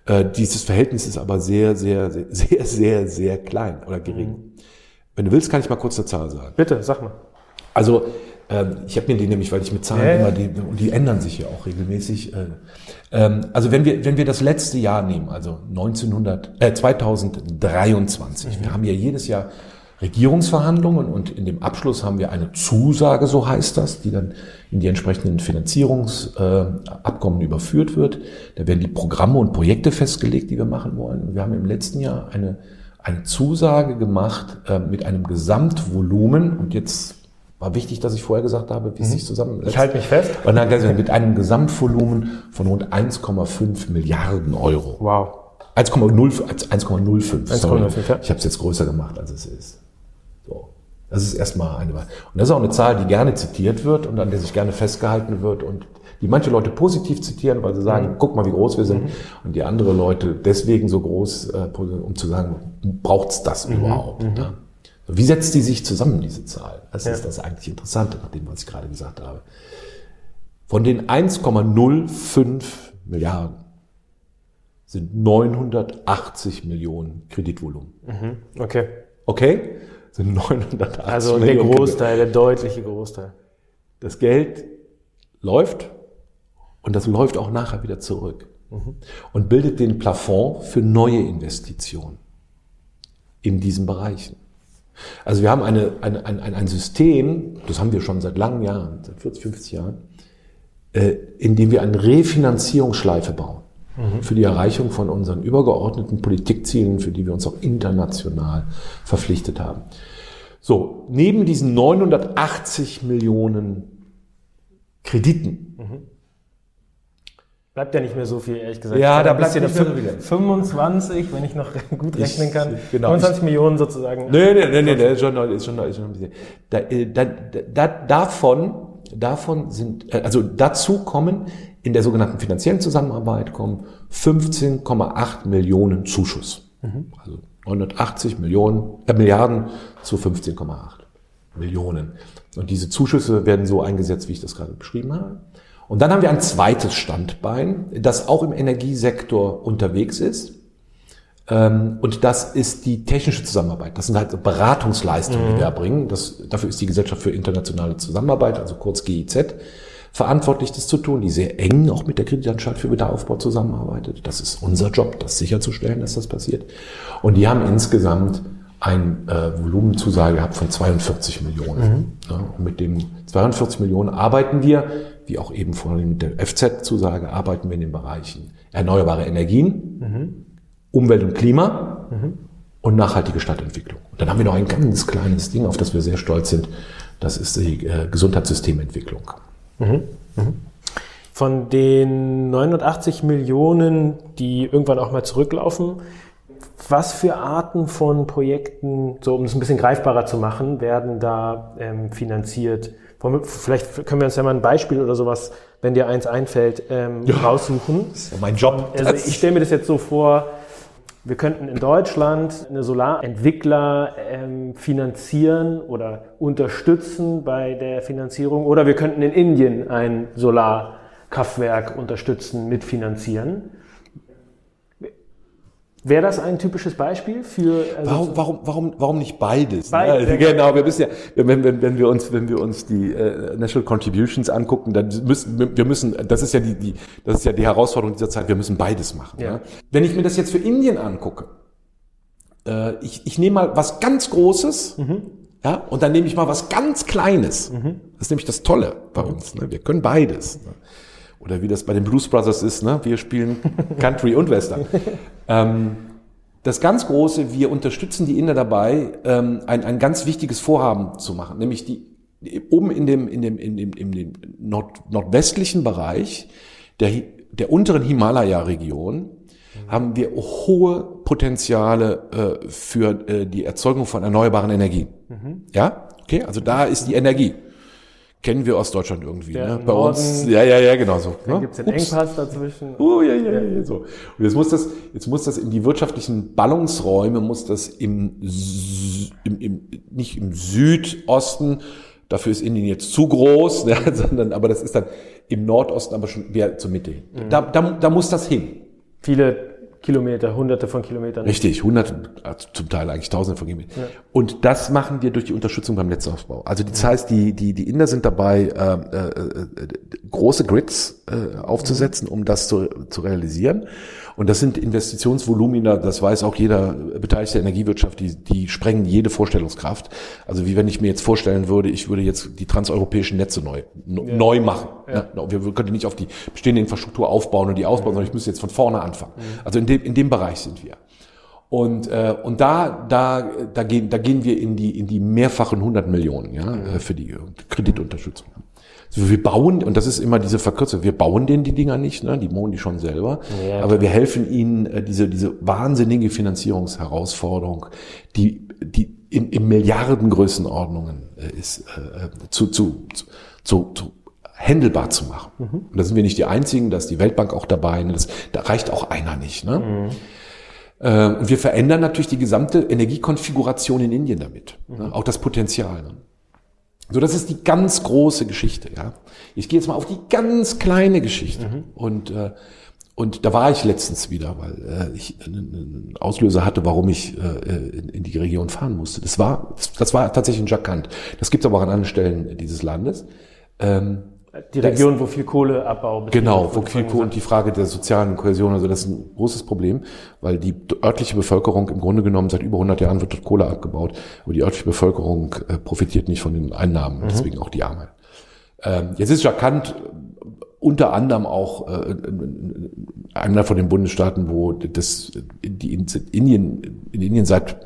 Mhm. dieses Verhältnis ist aber sehr, sehr, sehr, (laughs) sehr, sehr, sehr klein oder gering. Mhm. Wenn du willst, kann ich mal kurz eine Zahl sagen. Bitte, sag mal. Also ähm, ich habe mir die nämlich, weil ich mit Zahlen äh. immer die und die ändern sich ja auch regelmäßig. Äh, ähm, also wenn wir wenn wir das letzte Jahr nehmen, also 1900 äh, 2023, mhm. wir haben ja jedes Jahr Regierungsverhandlungen und in dem Abschluss haben wir eine Zusage, so heißt das, die dann in die entsprechenden Finanzierungsabkommen überführt wird. Da werden die Programme und Projekte festgelegt, die wir machen wollen. Wir haben im letzten Jahr eine, eine Zusage gemacht äh, mit einem Gesamtvolumen und jetzt war wichtig, dass ich vorher gesagt habe, wie es mhm. sich zusammensetzt. Ich halte mich fest. Und dann mit einem Gesamtvolumen von rund 1,5 Milliarden Euro. Wow. 1,05. 1,05. Ja. Ich habe es jetzt größer gemacht, als es ist. Das ist erstmal eine Wahl. Und das ist auch eine Zahl, die gerne zitiert wird und an der sich gerne festgehalten wird und die manche Leute positiv zitieren, weil sie sagen, mhm. guck mal, wie groß wir sind. Mhm. Und die andere Leute deswegen so groß, äh, um zu sagen, braucht's das mhm. überhaupt? Ja? Wie setzt die sich zusammen, diese Zahl? Das ja. ist das eigentlich Interessante, nach dem, was ich gerade gesagt habe. Von den 1,05 Milliarden sind 980 Millionen Kreditvolumen. Mhm. Okay. Okay? Sind 980 Also der Großteil, der deutliche Großteil. Das Geld läuft und das läuft auch nachher wieder zurück mhm. und bildet den Plafond für neue Investitionen in diesen Bereichen. Also wir haben eine, eine, ein, ein System, das haben wir schon seit langen Jahren, seit 40, 50 Jahren, äh, in dem wir eine Refinanzierungsschleife bauen mhm. für die Erreichung von unseren übergeordneten Politikzielen, für die wir uns auch international verpflichtet haben. So, neben diesen 980 Millionen Krediten. Mhm. Bleibt ja nicht mehr so viel, ehrlich gesagt. Ja, da bleibt ja noch 25, wenn ich noch (laughs) gut rechnen kann. Ich, genau, 25 ich, Millionen sozusagen. Nee, nee, nee, nee, nee ist schon, ist schon, ist schon ein bisschen. Da, äh, da, da, davon, davon sind, äh, also dazu kommen in der sogenannten finanziellen Zusammenarbeit kommen 15,8 Millionen Zuschuss. Mhm. Also 980 Millionen, äh, Milliarden zu 15,8 Millionen. Und diese Zuschüsse werden so eingesetzt, wie ich das gerade beschrieben habe. Und dann haben wir ein zweites Standbein, das auch im Energiesektor unterwegs ist. Ähm, und das ist die technische Zusammenarbeit. Das sind halt Beratungsleistungen, die mhm. wir erbringen. Das, dafür ist die Gesellschaft für internationale Zusammenarbeit, also kurz GIZ, verantwortlich, das zu tun, die sehr eng auch mit der Kreditanstalt für Wiederaufbau zusammenarbeitet. Das ist unser Job, das sicherzustellen, dass das passiert. Und die haben insgesamt ein äh, Volumenzusage gehabt von 42 Millionen. Mhm. Ja, und mit dem 42 Millionen arbeiten wir, wie auch eben vorhin mit der FZ-Zusage, arbeiten wir in den Bereichen erneuerbare Energien, mhm. Umwelt und Klima, mhm. und nachhaltige Stadtentwicklung. Und dann haben wir noch ein ganz kleines Ding, auf das wir sehr stolz sind. Das ist die äh, Gesundheitssystementwicklung. Mhm. Mhm. Von den 980 Millionen, die irgendwann auch mal zurücklaufen, was für Arten von Projekten, so um es ein bisschen greifbarer zu machen, werden da ähm, finanziert? Vielleicht können wir uns ja mal ein Beispiel oder sowas, wenn dir eins einfällt, ähm, ja. raussuchen. Das ist ja mein Job. Also ich stelle mir das jetzt so vor, wir könnten in Deutschland eine Solarentwickler ähm, finanzieren oder unterstützen bei der Finanzierung oder wir könnten in Indien ein Solarkraftwerk unterstützen, mitfinanzieren. Wäre das ein typisches Beispiel für? Also warum, warum, warum, warum nicht beides? Beides. Ne? Genau, wir müssen ja, wenn, wenn, wenn wir uns, wenn wir uns die äh, National Contributions angucken, dann müssen wir müssen, das ist ja die, die, das ist ja die Herausforderung dieser Zeit. Wir müssen beides machen. Ja. Ne? Wenn ich mir das jetzt für Indien angucke, äh, ich, ich nehme mal was ganz Großes. Mhm. Ja, und dann nehme ich mal was ganz Kleines. Mhm. Das ist nämlich das Tolle bei uns. Ne? Wir können beides. Ne? Oder wie das bei den Blues Brothers ist, ne? wir spielen Country und Western. (laughs) Ähm, das ganz Große, wir unterstützen die Inder dabei, ähm, ein, ein ganz wichtiges Vorhaben zu machen, nämlich die, oben in dem, in dem, in dem, in dem Nord, nordwestlichen Bereich der, der unteren Himalaya-Region haben wir hohe Potenziale äh, für äh, die Erzeugung von erneuerbaren Energien. Mhm. Ja, okay, also da ist die Energie kennen wir aus Deutschland irgendwie. ne? Bei Norden, uns, ja, ja, ja, genau so. Dann ne? gibt's den Ups. Engpass dazwischen. Oh, ja, ja, ja, so. Und jetzt muss das, jetzt muss das in die wirtschaftlichen Ballungsräume, muss das im, im, im nicht im Südosten, dafür ist Indien jetzt zu groß, (laughs) ne? sondern, aber das ist dann im Nordosten, aber schon wieder zur Mitte hin. Mhm. Da, da, da muss das hin. Viele Kilometer, hunderte von Kilometern. Richtig, hunderte, also zum Teil eigentlich tausende von Kilometern. Ja. Und das machen wir durch die Unterstützung beim Netzausbau. Also das heißt, die, die, die Inder sind dabei, äh, äh, äh, große Grids äh, aufzusetzen, um das zu, zu realisieren. Und das sind Investitionsvolumina, das weiß auch jeder beteiligte Energiewirtschaft, die, die sprengen jede Vorstellungskraft. Also wie wenn ich mir jetzt vorstellen würde, ich würde jetzt die transeuropäischen Netze neu, ja. neu machen. Ja. Ja, wir könnten nicht auf die bestehende Infrastruktur aufbauen und die ausbauen, sondern ich müsste jetzt von vorne anfangen. Also in dem, in dem Bereich sind wir. Und, äh, und da, da, da, gehen, da gehen wir in die, in die mehrfachen 100 Millionen ja, äh, für die Kreditunterstützung. Wir bauen, und das ist immer diese Verkürzung, wir bauen denen die Dinger nicht, ne? die bauen die schon selber, ja, aber wir helfen ihnen, äh, diese, diese wahnsinnige Finanzierungsherausforderung, die, die in, in Milliardengrößenordnungen äh, ist, äh, zu, zu, zu, zu händelbar zu machen. Mhm. Und da sind wir nicht die Einzigen, da ist die Weltbank auch dabei, ne? das, da reicht auch einer nicht. Ne? Mhm. Und wir verändern natürlich die gesamte Energiekonfiguration in Indien damit, ne? mhm. auch das Potenzial. So, das ist die ganz große Geschichte. Ja, ich gehe jetzt mal auf die ganz kleine Geschichte mhm. und äh, und da war ich letztens wieder, weil äh, ich einen Auslöser hatte, warum ich äh, in, in die Region fahren musste. Das war das war tatsächlich in Jharkhand. Das gibt es aber auch an anderen Stellen dieses Landes. Ähm, die Region, wo viel Kohleabbau besteht. Genau, wo viel Kohle und die Frage der sozialen Kohäsion, also das ist ein großes Problem, weil die örtliche Bevölkerung im Grunde genommen seit über 100 Jahren wird dort Kohle abgebaut, aber die örtliche Bevölkerung äh, profitiert nicht von den Einnahmen, mhm. deswegen auch die Armheit. Ähm, jetzt ist Jharkhand unter anderem auch äh, einer von den Bundesstaaten, wo das die in Indien in Indien seit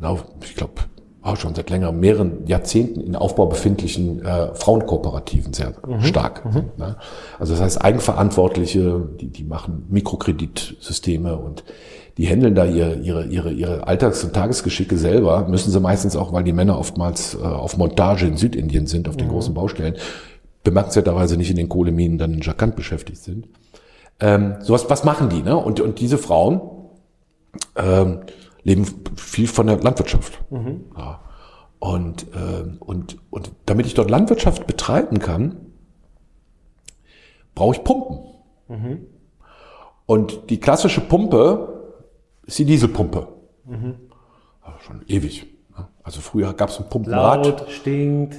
na, ich glaube auch schon seit länger mehreren Jahrzehnten in Aufbau befindlichen äh, Frauenkooperativen sehr mhm. stark. Mhm. Ne? Also das heißt Eigenverantwortliche, die, die machen Mikrokreditsysteme und die handeln da ihre, ihre, ihre, ihre Alltags- und Tagesgeschicke selber, müssen sie meistens auch, weil die Männer oftmals äh, auf Montage in Südindien sind, auf den mhm. großen Baustellen, bemerkenswerterweise nicht in den Kohleminen dann in Jharkhand beschäftigt sind. Ähm, so was, was machen die? Ne? Und, und diese Frauen ähm, leben viel von der Landwirtschaft. Mhm. Ja. Und, äh, und, und damit ich dort Landwirtschaft betreiben kann, brauche ich Pumpen. Mhm. Und die klassische Pumpe ist die Dieselpumpe. Mhm. Also schon ewig. Ne? Also früher gab es ein Pumpenrad. Laut, stinkt.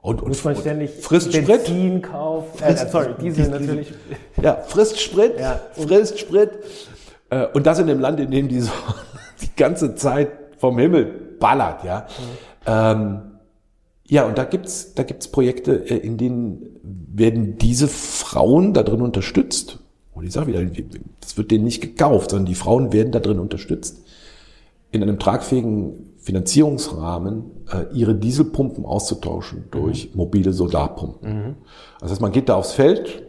Und, und, Muss man ständig frisst Benzin Sprit. kaufen. Äh, sorry, Diesel natürlich. Ja, frisst Sprit, ja. frisst Sprit. Äh, und das in dem Land, in dem die so die ganze Zeit vom Himmel ballert, ja. Mhm. Ähm, ja, und da gibt's da gibt's Projekte, äh, in denen werden diese Frauen da drin unterstützt. Und ich sage wieder, das wird denen nicht gekauft, sondern die Frauen werden da drin unterstützt, in einem tragfähigen Finanzierungsrahmen äh, ihre Dieselpumpen auszutauschen durch mhm. mobile Solarpumpen. Mhm. Das heißt, man geht da aufs Feld,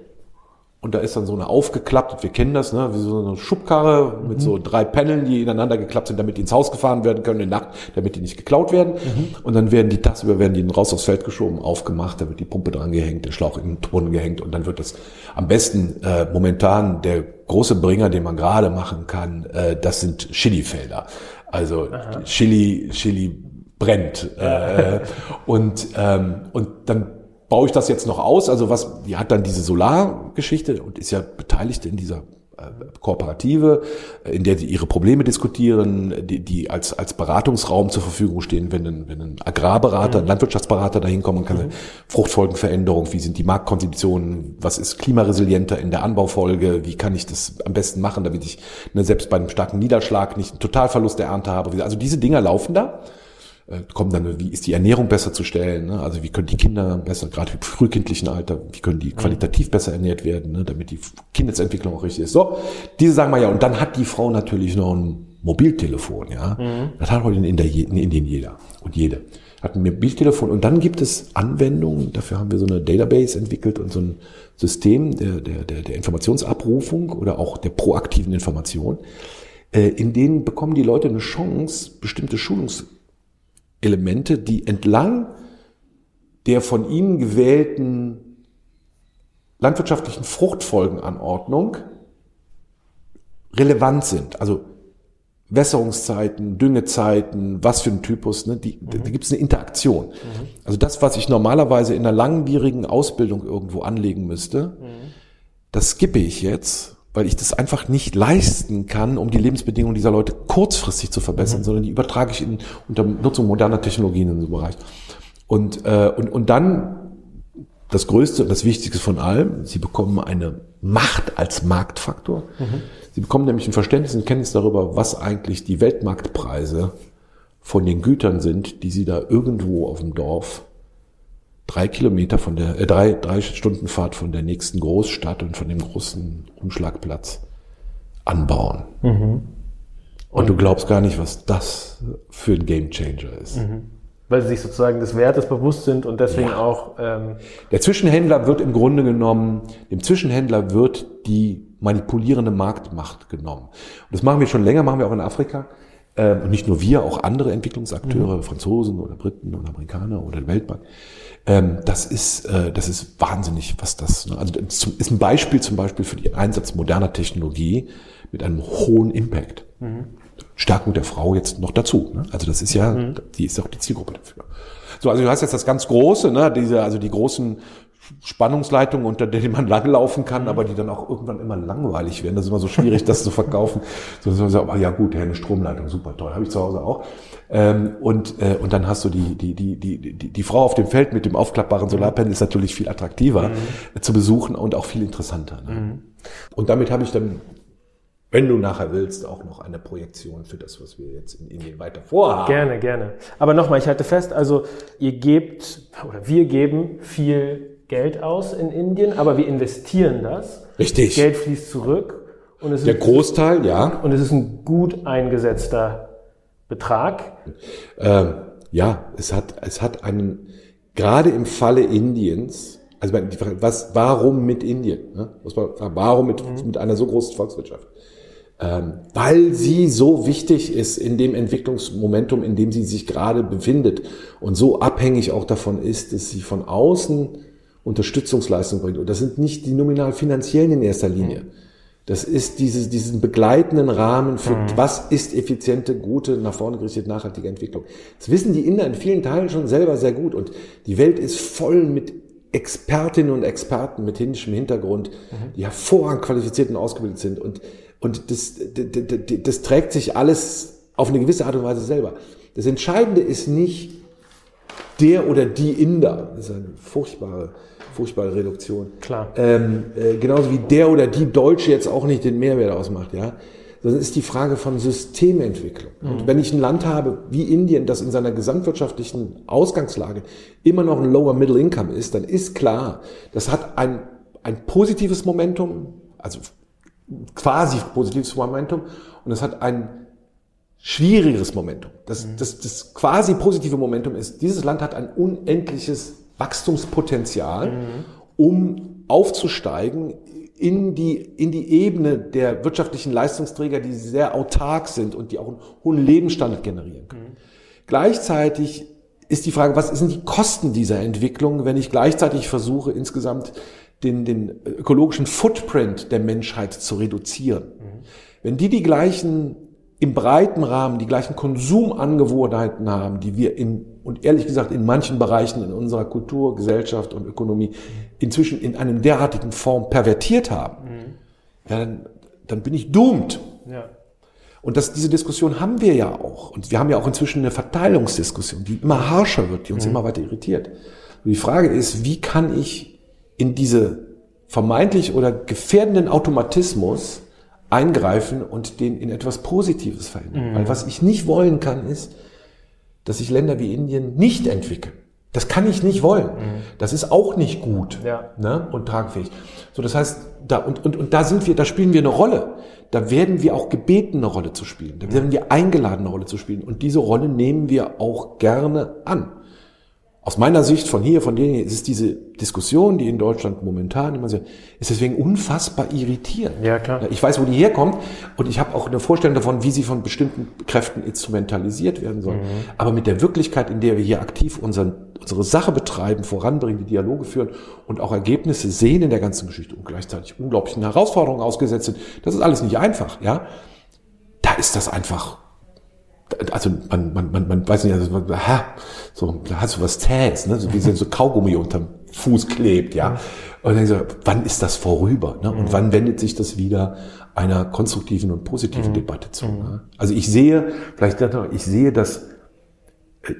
und da ist dann so eine aufgeklappt, wir kennen das, ne, wie so eine Schubkarre mhm. mit so drei Paneln, die ineinander geklappt sind, damit die ins Haus gefahren werden können in der Nacht, damit die nicht geklaut werden. Mhm. Und dann werden die tagsüber werden die raus aufs Feld geschoben, aufgemacht, da wird die Pumpe dran gehängt, der Schlauch in den Brunnen gehängt und dann wird das am besten äh, momentan der große Bringer, den man gerade machen kann, äh, das sind Chilifelder. Also Aha. Chili, Chili brennt. Äh, und, ähm, und dann baue ich das jetzt noch aus? Also was, die hat dann diese Solargeschichte und ist ja beteiligt in dieser äh, Kooperative, in der sie ihre Probleme diskutieren, die, die als, als Beratungsraum zur Verfügung stehen, wenn ein, wenn ein Agrarberater, ein mhm. Landwirtschaftsberater dahin kommen kann, mhm. Fruchtfolgenveränderung, wie sind die Marktkonditionen, was ist klimaresilienter in der Anbaufolge, wie kann ich das am besten machen, damit ich ne, selbst bei einem starken Niederschlag nicht einen Totalverlust der Ernte habe. Also diese Dinger laufen da äh, kommen dann, wie ist die Ernährung besser zu stellen, ne? also wie können die Kinder besser, gerade im frühkindlichen Alter, wie können die qualitativ besser ernährt werden, ne? damit die Kindesentwicklung auch richtig ist. So, diese sagen wir ja, und dann hat die Frau natürlich noch ein Mobiltelefon, ja. Mhm. Das hat heute in, in, der, in Indien jeder und jede. Hat ein Mobiltelefon und dann gibt es Anwendungen, dafür haben wir so eine Database entwickelt und so ein System der, der, der, der Informationsabrufung oder auch der proaktiven Information, äh, in denen bekommen die Leute eine Chance, bestimmte Schulungs Elemente, die entlang der von Ihnen gewählten landwirtschaftlichen Fruchtfolgenanordnung relevant sind. Also Wässerungszeiten, Düngezeiten, was für ein Typus, ne? die, mhm. da gibt es eine Interaktion. Mhm. Also das, was ich normalerweise in einer langwierigen Ausbildung irgendwo anlegen müsste, mhm. das skippe ich jetzt weil ich das einfach nicht leisten kann, um die Lebensbedingungen dieser Leute kurzfristig zu verbessern, mhm. sondern die übertrage ich in, unter Nutzung moderner Technologien in diesem Bereich. Und, äh, und, und dann das Größte und das Wichtigste von allem, sie bekommen eine Macht als Marktfaktor. Mhm. Sie bekommen nämlich ein Verständnis und Kenntnis darüber, was eigentlich die Weltmarktpreise von den Gütern sind, die sie da irgendwo auf dem Dorf drei Kilometer von der, äh, drei, drei Stunden Fahrt von der nächsten Großstadt und von dem großen Umschlagplatz anbauen. Mhm. Und, du glaubst gar nicht, was das für ein Gamechanger ist. Mhm. Weil sie sich sozusagen des Wertes bewusst sind und deswegen ja. auch. Ähm der Zwischenhändler wird im Grunde genommen, dem Zwischenhändler wird die manipulierende Marktmacht genommen. Und das machen wir schon länger, machen wir auch in Afrika. Ähm, und nicht nur wir, auch andere Entwicklungsakteure, mhm. Franzosen oder Briten oder Amerikaner oder die Weltbank. Ähm, das ist, äh, das ist wahnsinnig, was das, ne? also das ist ein Beispiel zum Beispiel für den Einsatz moderner Technologie mit einem hohen Impact. Mhm. Stärkung der Frau jetzt noch dazu. Ne? Also das ist ja, mhm. die ist auch die Zielgruppe dafür. So, also du hast jetzt das ganz Große, ne, diese, also die großen Spannungsleitungen, unter denen man langlaufen kann, mhm. aber die dann auch irgendwann immer langweilig werden. Das ist immer so schwierig, das zu verkaufen. (laughs) So, so, so, aber ja gut, ja, eine Stromleitung, super toll, habe ich zu Hause auch. Ähm, und, äh, und dann hast du die, die, die, die, die, die Frau auf dem Feld mit dem aufklappbaren Solarpanel ist natürlich viel attraktiver mhm. zu besuchen und auch viel interessanter. Ne? Mhm. Und damit habe ich dann wenn du nachher willst, auch noch eine Projektion für das, was wir jetzt in Indien weiter vorhaben. Gerne, gerne. Aber nochmal, ich halte fest, also ihr gebt oder wir geben viel Geld aus in Indien, aber wir investieren das. Richtig. Geld fließt zurück. Und es Der ist, Großteil, ja. Und es ist ein gut eingesetzter Betrag. Ähm, ja, es hat, es hat einen, gerade im Falle Indiens, also die Frage, was, warum mit Indien? Ne? Warum mit, mhm. mit einer so großen Volkswirtschaft? Ähm, weil sie so wichtig ist in dem Entwicklungsmomentum, in dem sie sich gerade befindet und so abhängig auch davon ist, dass sie von außen Unterstützungsleistung bringt. Und das sind nicht die nominal finanziellen in erster Linie. Das ist dieses, diesen begleitenden Rahmen für mhm. was ist effiziente, gute, nach vorne gerichtete, nachhaltige Entwicklung. Das wissen die Inder in vielen Teilen schon selber sehr gut. Und die Welt ist voll mit Expertinnen und Experten mit hindischem Hintergrund, mhm. die hervorragend qualifiziert und ausgebildet sind. Und und das, das, das, das trägt sich alles auf eine gewisse Art und Weise selber. Das Entscheidende ist nicht der oder die Inder. Das ist eine furchtbare, furchtbare Reduktion. Klar. Ähm, äh, genauso wie der oder die Deutsche jetzt auch nicht den Mehrwert ausmacht, ja. Sondern ist die Frage von Systementwicklung. Mhm. Und wenn ich ein Land habe wie Indien, das in seiner gesamtwirtschaftlichen Ausgangslage immer noch ein Lower Middle Income ist, dann ist klar, das hat ein, ein positives Momentum, also quasi positives Momentum und es hat ein schwierigeres Momentum. Das, das, das quasi positive Momentum ist, dieses Land hat ein unendliches Wachstumspotenzial, um aufzusteigen in die, in die Ebene der wirtschaftlichen Leistungsträger, die sehr autark sind und die auch einen hohen Lebensstandard generieren können. Gleichzeitig ist die Frage, was sind die Kosten dieser Entwicklung, wenn ich gleichzeitig versuche, insgesamt den, den ökologischen Footprint der Menschheit zu reduzieren. Wenn die die gleichen im breiten Rahmen die gleichen Konsumangewohnheiten haben, die wir in, und ehrlich gesagt in manchen Bereichen in unserer Kultur, Gesellschaft und Ökonomie inzwischen in einem derartigen Form pervertiert haben, mhm. ja, dann, dann bin ich doomed. Ja. Und das, diese Diskussion haben wir ja auch. Und wir haben ja auch inzwischen eine Verteilungsdiskussion, die immer harscher wird, die uns mhm. immer weiter irritiert. Und die Frage ist, wie kann ich in diese vermeintlich oder gefährdenden Automatismus eingreifen und den in etwas Positives verändern. Mhm. Weil was ich nicht wollen kann, ist, dass sich Länder wie Indien nicht entwickeln. Das kann ich nicht wollen. Mhm. Das ist auch nicht gut ja. ne? und tragfähig. So, das heißt, da und, und, und da sind wir, da spielen wir eine Rolle. Da werden wir auch gebeten, eine Rolle zu spielen. Da werden wir eingeladen, eine Rolle zu spielen. Und diese Rolle nehmen wir auch gerne an aus meiner Sicht von hier, von denen, ist diese Diskussion, die in Deutschland momentan immer so, ist deswegen unfassbar irritierend. Ja, klar. Ich weiß, wo die herkommt und ich habe auch eine Vorstellung davon, wie sie von bestimmten Kräften instrumentalisiert werden soll. Mhm. Aber mit der Wirklichkeit, in der wir hier aktiv unseren, unsere Sache betreiben, voranbringen, die Dialoge führen und auch Ergebnisse sehen in der ganzen Geschichte und gleichzeitig unglaublichen Herausforderungen ausgesetzt sind, das ist alles nicht einfach, ja. Da ist das einfach also man, man, man, man weiß nicht, also, ha, so, da hast du was Zähes, ne? so wie so Kaugummi unterm Fuß klebt, ja. Und dann so, wann ist das vorüber? Ne? Und wann wendet sich das wieder einer konstruktiven und positiven mhm. Debatte zu? Ne? Also ich sehe, vielleicht ich sehe, dass äh,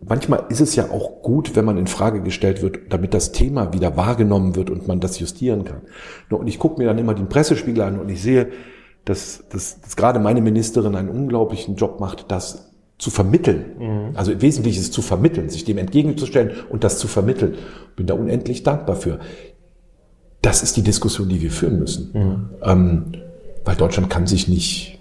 manchmal ist es ja auch gut, wenn man in Frage gestellt wird, damit das Thema wieder wahrgenommen wird und man das justieren kann. Und ich gucke mir dann immer den Pressespiegel an und ich sehe, dass, dass, dass gerade meine Ministerin einen unglaublichen Job macht, das zu vermitteln. Mhm. Also wesentlich ist zu vermitteln, sich dem entgegenzustellen und das zu vermitteln. Bin da unendlich dankbar für. Das ist die Diskussion, die wir führen müssen. Mhm. Ähm, weil Deutschland kann sich nicht,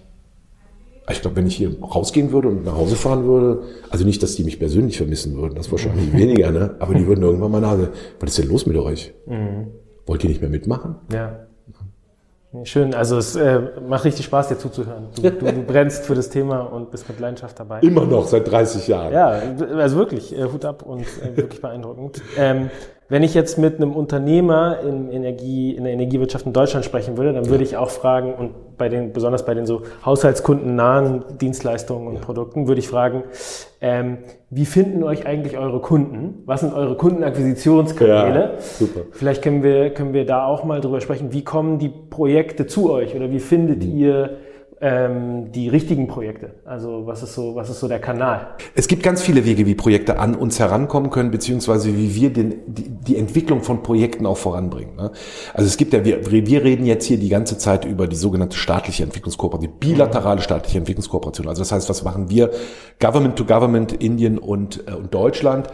ich glaube, wenn ich hier rausgehen würde und nach Hause fahren würde, also nicht, dass die mich persönlich vermissen würden, das wahrscheinlich weniger, ne? aber die würden irgendwann mal Nase, was ist denn los mit euch? Mhm. Wollt ihr nicht mehr mitmachen? Ja. Schön, also es äh, macht richtig Spaß, dir zuzuhören. Du, du, du, brennst für das Thema und bist mit Leidenschaft dabei. Immer noch, seit 30 Jahren. Ja, also wirklich, äh, Hut ab und äh, wirklich beeindruckend. Ähm, wenn ich jetzt mit einem Unternehmer in, Energie, in der Energiewirtschaft in Deutschland sprechen würde, dann würde ich auch fragen, und bei den, besonders bei den so haushaltskundennahen Dienstleistungen und Produkten, würde ich fragen, ähm, wie finden euch eigentlich eure Kunden? Was sind eure Kundenakquisitionskanäle? Ja, super. Vielleicht können wir, können wir da auch mal drüber sprechen. Wie kommen die Projekte zu euch oder wie findet mhm. ihr ähm, die richtigen Projekte? Also was ist so, was ist so der Kanal? Es gibt ganz viele Wege, wie Projekte an uns herankommen können, beziehungsweise wie wir den, die, die Entwicklung von Projekten auch voranbringen. Ne? Also es gibt ja, wir, wir reden jetzt hier die ganze Zeit über die sogenannte staatliche Entwicklungskooperation, die bilaterale staatliche Entwicklungskooperation. Also das heißt, was machen wir? Government to Government, Indien und, äh, und Deutschland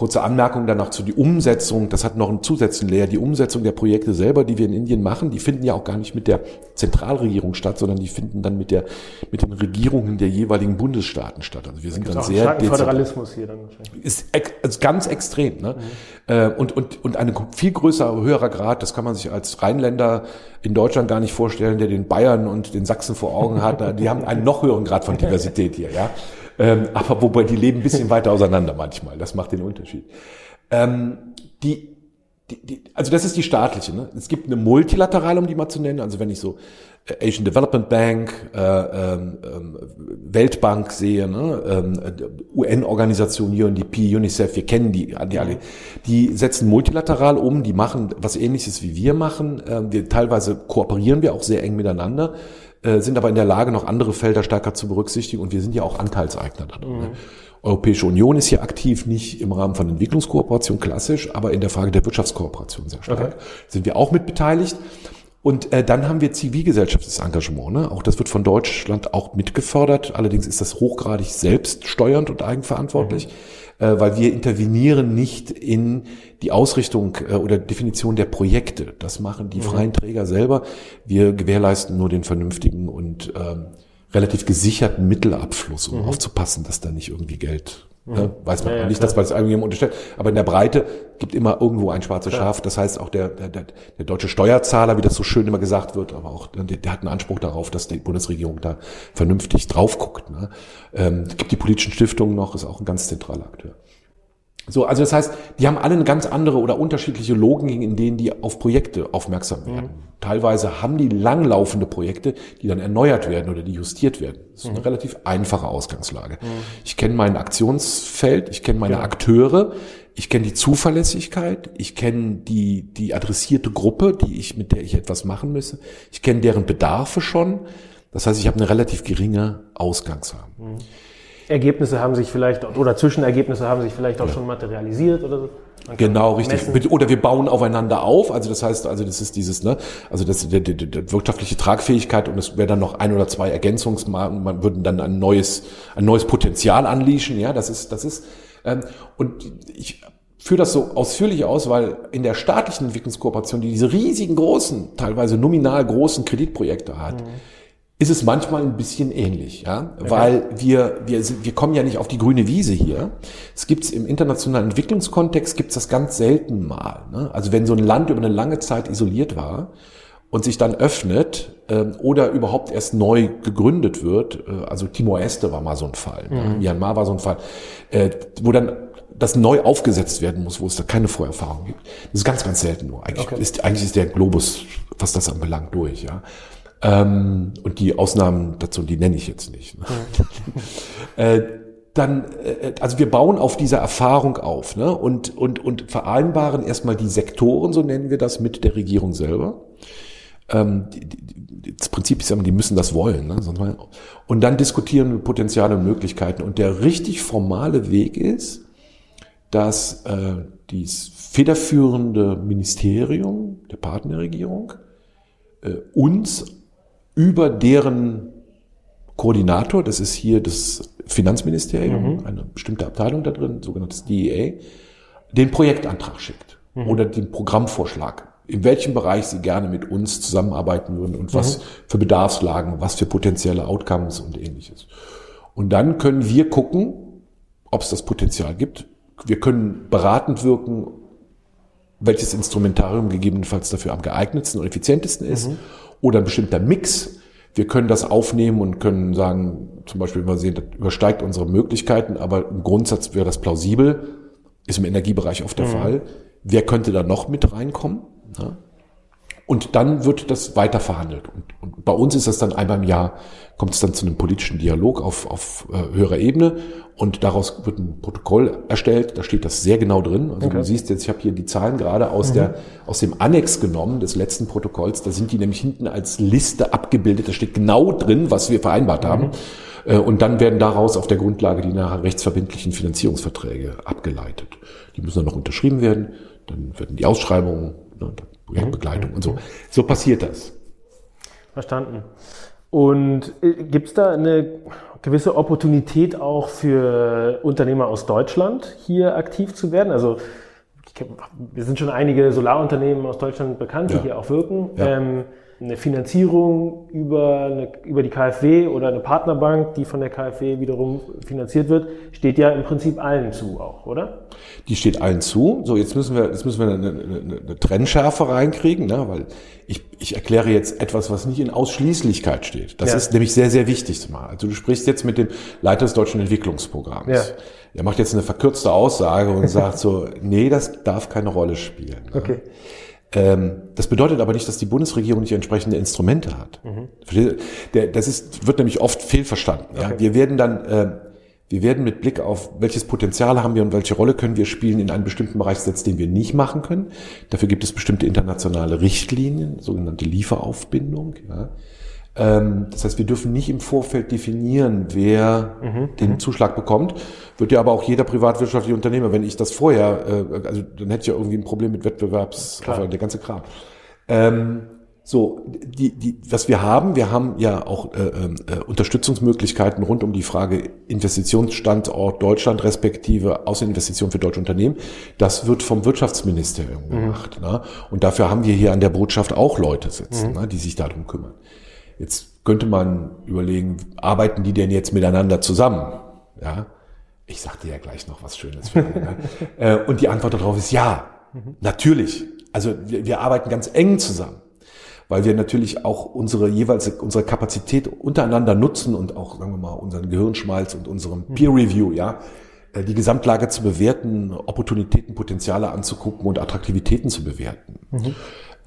Kurze Anmerkung dann noch zu die Umsetzung, das hat noch einen zusätzlichen Layer, die Umsetzung der Projekte selber, die wir in Indien machen, die finden ja auch gar nicht mit der Zentralregierung statt, sondern die finden dann mit der, mit den Regierungen der jeweiligen Bundesstaaten statt. Also wir sind dann sehr Föderalismus hier dann. Ist, ist ganz extrem, ne? Mhm. Und, und, und ein viel größer, höherer Grad, das kann man sich als Rheinländer in Deutschland gar nicht vorstellen, der den Bayern und den Sachsen vor Augen hat. Die haben einen noch höheren Grad von Diversität hier, ja. Ähm, (laughs) aber wobei die leben ein bisschen weiter auseinander manchmal. Das macht den Unterschied. Ähm, die, die, die, also das ist die staatliche. Ne? Es gibt eine multilaterale, um die mal zu nennen. Also wenn ich so äh, Asian Development Bank, äh, ähm, ähm Weltbank sehe, ne? ähm, UN-Organisation, UNDP, UNICEF, wir kennen die, die alle. Die setzen multilateral um, die machen was ähnliches wie wir machen. Ähm, wir teilweise kooperieren wir auch sehr eng miteinander. Äh, sind aber in der Lage, noch andere Felder stärker zu berücksichtigen und wir sind ja auch Anteilseigner daran. Mhm. Europäische Union ist hier aktiv, nicht im Rahmen von Entwicklungskooperation klassisch, aber in der Frage der Wirtschaftskooperation sehr stark. Okay. Sind wir auch mit beteiligt. Und äh, dann haben wir zivilgesellschaftliches Engagement. Ne? Auch das wird von Deutschland auch mitgefördert. Allerdings ist das hochgradig selbststeuernd und eigenverantwortlich. Mhm weil wir intervenieren nicht in die Ausrichtung äh, oder Definition der Projekte. Das machen die mhm. freien Träger selber. Wir gewährleisten nur den vernünftigen und ähm, relativ gesicherten Mittelabfluss, um mhm. aufzupassen, dass da nicht irgendwie Geld Mhm. Ne, weiß man ja, ja, nicht, klar. dass man es irgendjemandem unterstellt. Aber in der Breite gibt immer irgendwo ein schwarzes Schaf. Das heißt, auch der, der, der, deutsche Steuerzahler, wie das so schön immer gesagt wird, aber auch der, der hat einen Anspruch darauf, dass die Bundesregierung da vernünftig drauf guckt. Ne? Ähm, gibt die politischen Stiftungen noch, ist auch ein ganz zentraler Akteur. So, also das heißt, die haben alle eine ganz andere oder unterschiedliche Logiken, in denen die auf Projekte aufmerksam werden. Mhm. Teilweise haben die langlaufende Projekte, die dann erneuert werden oder die justiert werden. Das ist mhm. eine relativ einfache Ausgangslage. Mhm. Ich kenne mein Aktionsfeld, ich kenne meine ja. Akteure, ich kenne die Zuverlässigkeit, ich kenne die, die adressierte Gruppe, die ich, mit der ich etwas machen müsse. Ich kenne deren Bedarfe schon. Das heißt, ich habe eine relativ geringe Ausgangslage. Ergebnisse haben sich vielleicht, oder Zwischenergebnisse haben sich vielleicht auch ja. schon materialisiert oder so. Genau, richtig. Messen. Oder wir bauen aufeinander auf. Also das heißt, also das ist dieses, ne, also das die, die, die wirtschaftliche Tragfähigkeit und es wäre dann noch ein oder zwei Ergänzungsmarken, man würden dann ein neues, ein neues Potenzial anlieschen. Ja, das ist, das ist. Ähm, und ich führe das so ausführlich aus, weil in der staatlichen Entwicklungskooperation, die diese riesigen großen, teilweise nominal großen Kreditprojekte hat. Mhm ist es manchmal ein bisschen ähnlich, ja, okay. weil wir wir sind, wir kommen ja nicht auf die grüne Wiese hier. Es gibt's im internationalen Entwicklungskontext gibt's das ganz selten mal. Ne? Also wenn so ein Land über eine lange Zeit isoliert war und sich dann öffnet ähm, oder überhaupt erst neu gegründet wird, äh, also Timor Este war mal so ein Fall, ne? mhm. Myanmar war so ein Fall, äh, wo dann das neu aufgesetzt werden muss, wo es da keine Vorerfahrung gibt. Das ist ganz, ganz selten nur. Eigentlich, okay. ist, eigentlich ist der Globus, was das anbelangt, durch. Ja. Ähm, und die Ausnahmen dazu, die nenne ich jetzt nicht. Ne? (laughs) äh, dann, äh, also wir bauen auf dieser Erfahrung auf ne? und, und, und vereinbaren erstmal die Sektoren, so nennen wir das, mit der Regierung selber. Ähm, das Prinzip ist ja, die müssen das wollen. Ne? Und dann diskutieren wir Potenziale und Möglichkeiten. Und der richtig formale Weg ist, dass äh, das federführende Ministerium der Partnerregierung äh, uns über deren Koordinator, das ist hier das Finanzministerium, mhm. eine bestimmte Abteilung da drin, sogenanntes DEA, den Projektantrag schickt mhm. oder den Programmvorschlag, in welchem Bereich sie gerne mit uns zusammenarbeiten würden und was mhm. für Bedarfslagen, was für potenzielle Outcomes und ähnliches. Und dann können wir gucken, ob es das Potenzial gibt. Wir können beratend wirken, welches Instrumentarium gegebenenfalls dafür am geeignetsten und effizientesten ist. Mhm oder ein bestimmter Mix. Wir können das aufnehmen und können sagen, zum Beispiel, wenn wir sehen, das übersteigt unsere Möglichkeiten, aber im Grundsatz wäre das plausibel, ist im Energiebereich oft der mhm. Fall. Wer könnte da noch mit reinkommen? Ja? Und dann wird das weiter verhandelt. Und, und, bei uns ist das dann einmal im Jahr, kommt es dann zu einem politischen Dialog auf, auf äh, höherer Ebene und daraus wird ein Protokoll erstellt. Da steht das sehr genau drin. Also okay. du siehst jetzt, ich habe hier die Zahlen gerade aus, mhm. der, aus dem Annex genommen des letzten Protokolls. Da sind die nämlich hinten als Liste abgebildet. Da steht genau drin, was wir vereinbart haben. Mhm. Äh, und dann werden daraus auf der Grundlage die nachher rechtsverbindlichen Finanzierungsverträge abgeleitet. Die müssen dann noch unterschrieben werden. Dann werden die Ausschreibungen, ne, Projektbegleitung und so. So passiert das. Verstanden. Und äh, gibt es da eine gewisse Opportunität auch für Unternehmer aus Deutschland, hier aktiv zu werden? Also wir sind schon einige Solarunternehmen aus Deutschland bekannt, die ja. hier auch wirken. Ja. Ähm, eine Finanzierung über, eine, über die KfW oder eine Partnerbank, die von der KfW wiederum finanziert wird, steht ja im Prinzip allen zu auch, oder? Die steht allen zu. So, jetzt müssen wir, jetzt müssen wir eine, eine, eine Trennschärfe reinkriegen, ne? weil ich, ich erkläre jetzt etwas, was nicht in Ausschließlichkeit steht. Das ja. ist nämlich sehr, sehr wichtig mal. Also du sprichst jetzt mit dem Leiter des Deutschen Entwicklungsprogramms. Ja. Er macht jetzt eine verkürzte Aussage und sagt so, nee, das darf keine Rolle spielen. Ne? Okay. Ähm, das bedeutet aber nicht, dass die Bundesregierung nicht entsprechende Instrumente hat. Mhm. Das ist, wird nämlich oft fehlverstanden. Okay. Ja? Wir werden dann, äh, wir werden mit Blick auf welches Potenzial haben wir und welche Rolle können wir spielen in einem bestimmten Bereich setzen, den wir nicht machen können. Dafür gibt es bestimmte internationale Richtlinien, sogenannte Lieferaufbindung. Ja? Ähm, das heißt, wir dürfen nicht im Vorfeld definieren, wer mhm. den mhm. Zuschlag bekommt. Wird ja aber auch jeder privatwirtschaftliche Unternehmer, wenn ich das vorher, äh, also dann hätte ich ja irgendwie ein Problem mit Wettbewerbs, Klar. der ganze Kram. Ähm, so, die, die, was wir haben, wir haben ja auch äh, äh, Unterstützungsmöglichkeiten rund um die Frage Investitionsstandort Deutschland respektive Außeninvestitionen für deutsche Unternehmen. Das wird vom Wirtschaftsministerium mhm. gemacht. Ne? Und dafür haben wir hier an der Botschaft auch Leute sitzen, mhm. ne, die sich darum kümmern. Jetzt könnte man überlegen, arbeiten die denn jetzt miteinander zusammen? Ja, ich sagte ja gleich noch was Schönes. Für ne? (laughs) äh, und die Antwort darauf ist ja, natürlich. Also wir, wir arbeiten ganz eng zusammen weil wir natürlich auch unsere jeweils unsere Kapazität untereinander nutzen und auch sagen wir mal unseren Gehirnschmalz und unserem Peer Review, ja, äh, die Gesamtlage zu bewerten, Opportunitäten, Potenziale anzugucken und Attraktivitäten zu bewerten. Mhm.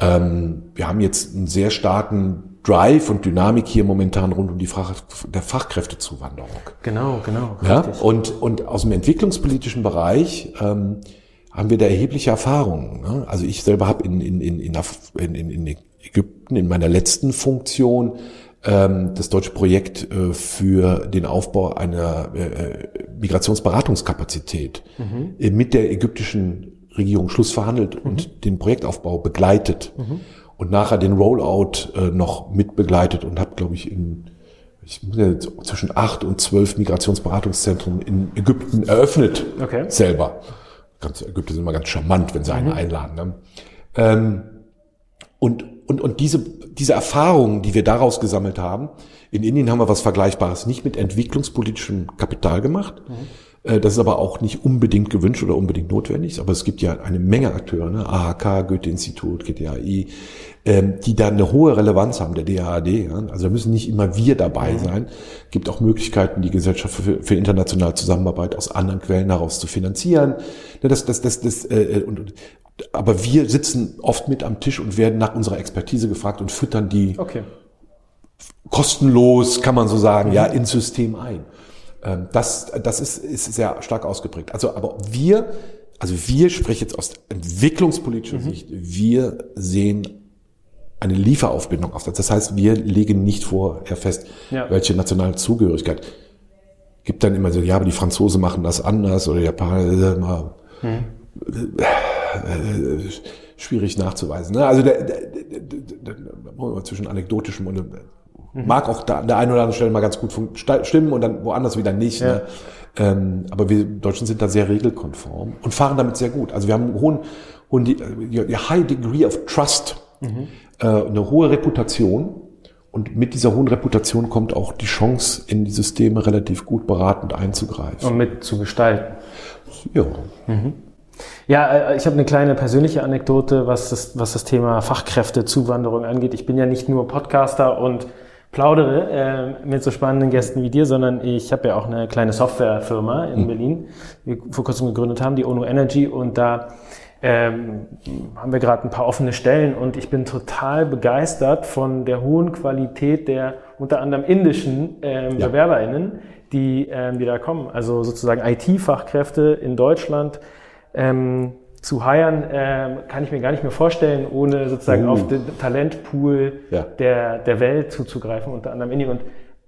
Ähm, wir haben jetzt einen sehr starken Drive und Dynamik hier momentan rund um die Frage der Fachkräftezuwanderung. Genau, genau. Ja, und, und aus dem entwicklungspolitischen Bereich ähm, haben wir da erhebliche Erfahrungen. Ne? Also ich selber habe in, in, in, in, in, in Ägypten in meiner letzten Funktion ähm, das deutsche Projekt äh, für den Aufbau einer äh, äh Migrationsberatungskapazität mhm. äh, mit der ägyptischen Regierung Schluss verhandelt mhm. und den Projektaufbau begleitet mhm. Und nachher den Rollout äh, noch mitbegleitet und habe, glaube ich, in ich muss ja zwischen acht und zwölf Migrationsberatungszentren in Ägypten eröffnet okay. selber. Ganz, Ägypter sind immer ganz charmant, wenn sie einen mhm. einladen. Ne? Ähm, und und, und diese, diese Erfahrungen, die wir daraus gesammelt haben, in Indien haben wir was Vergleichbares nicht mit entwicklungspolitischem Kapital gemacht. Mhm. Das ist aber auch nicht unbedingt gewünscht oder unbedingt notwendig. Aber es gibt ja eine Menge Akteure, ne? AHK, Goethe-Institut, GTAI, ähm, die da eine hohe Relevanz haben, der DAAD. Ja? Also da müssen nicht immer wir dabei mhm. sein. Es gibt auch Möglichkeiten, die Gesellschaft für, für internationale Zusammenarbeit aus anderen Quellen heraus zu finanzieren. Das, das, das, das, äh, und, aber wir sitzen oft mit am Tisch und werden nach unserer Expertise gefragt und füttern die okay. kostenlos, kann man so sagen, mhm. ja, ins System ein. Ähm, das, das ist, ist sehr stark ausgeprägt. Also, aber wir, also wir sprechen jetzt aus entwicklungspolitischer mhm. Sicht, wir sehen eine Lieferaufbindung auf. Das heißt, wir legen nicht vorher fest, ja. welche nationale Zugehörigkeit. Gibt dann immer so, ja, aber die Franzosen machen das anders oder die Japaner, mhm äh, schwierig nachzuweisen. Ne? Also der, der, der, der, zwischen anekdotischem und mhm. mag auch da an der einen oder anderen Stelle mal ganz gut stimmen und dann woanders wieder nicht. Ja. Ne? Ähm, aber wir Deutschen sind da sehr regelkonform und fahren damit sehr gut. Also wir haben einen hohen, hohen die, high degree of trust, mhm. äh, eine hohe Reputation. Und mit dieser hohen Reputation kommt auch die Chance, in die Systeme relativ gut beratend einzugreifen. Und mit zu gestalten. Ja. Mhm. Ja, äh, ich habe eine kleine persönliche Anekdote, was das, was das Thema Fachkräftezuwanderung angeht. Ich bin ja nicht nur Podcaster und plaudere äh, mit so spannenden Gästen wie dir, sondern ich habe ja auch eine kleine Softwarefirma in mhm. Berlin, die wir vor kurzem gegründet haben, die Ono Energy, und da ähm, haben wir gerade ein paar offene Stellen und ich bin total begeistert von der hohen Qualität der unter anderem indischen ähm, ja. BewerberInnen, die, ähm, die da kommen. Also sozusagen IT-Fachkräfte in Deutschland ähm, zu hiren, ähm, kann ich mir gar nicht mehr vorstellen, ohne sozusagen uh. auf den Talentpool ja. der, der Welt zuzugreifen, unter anderem Indien. Und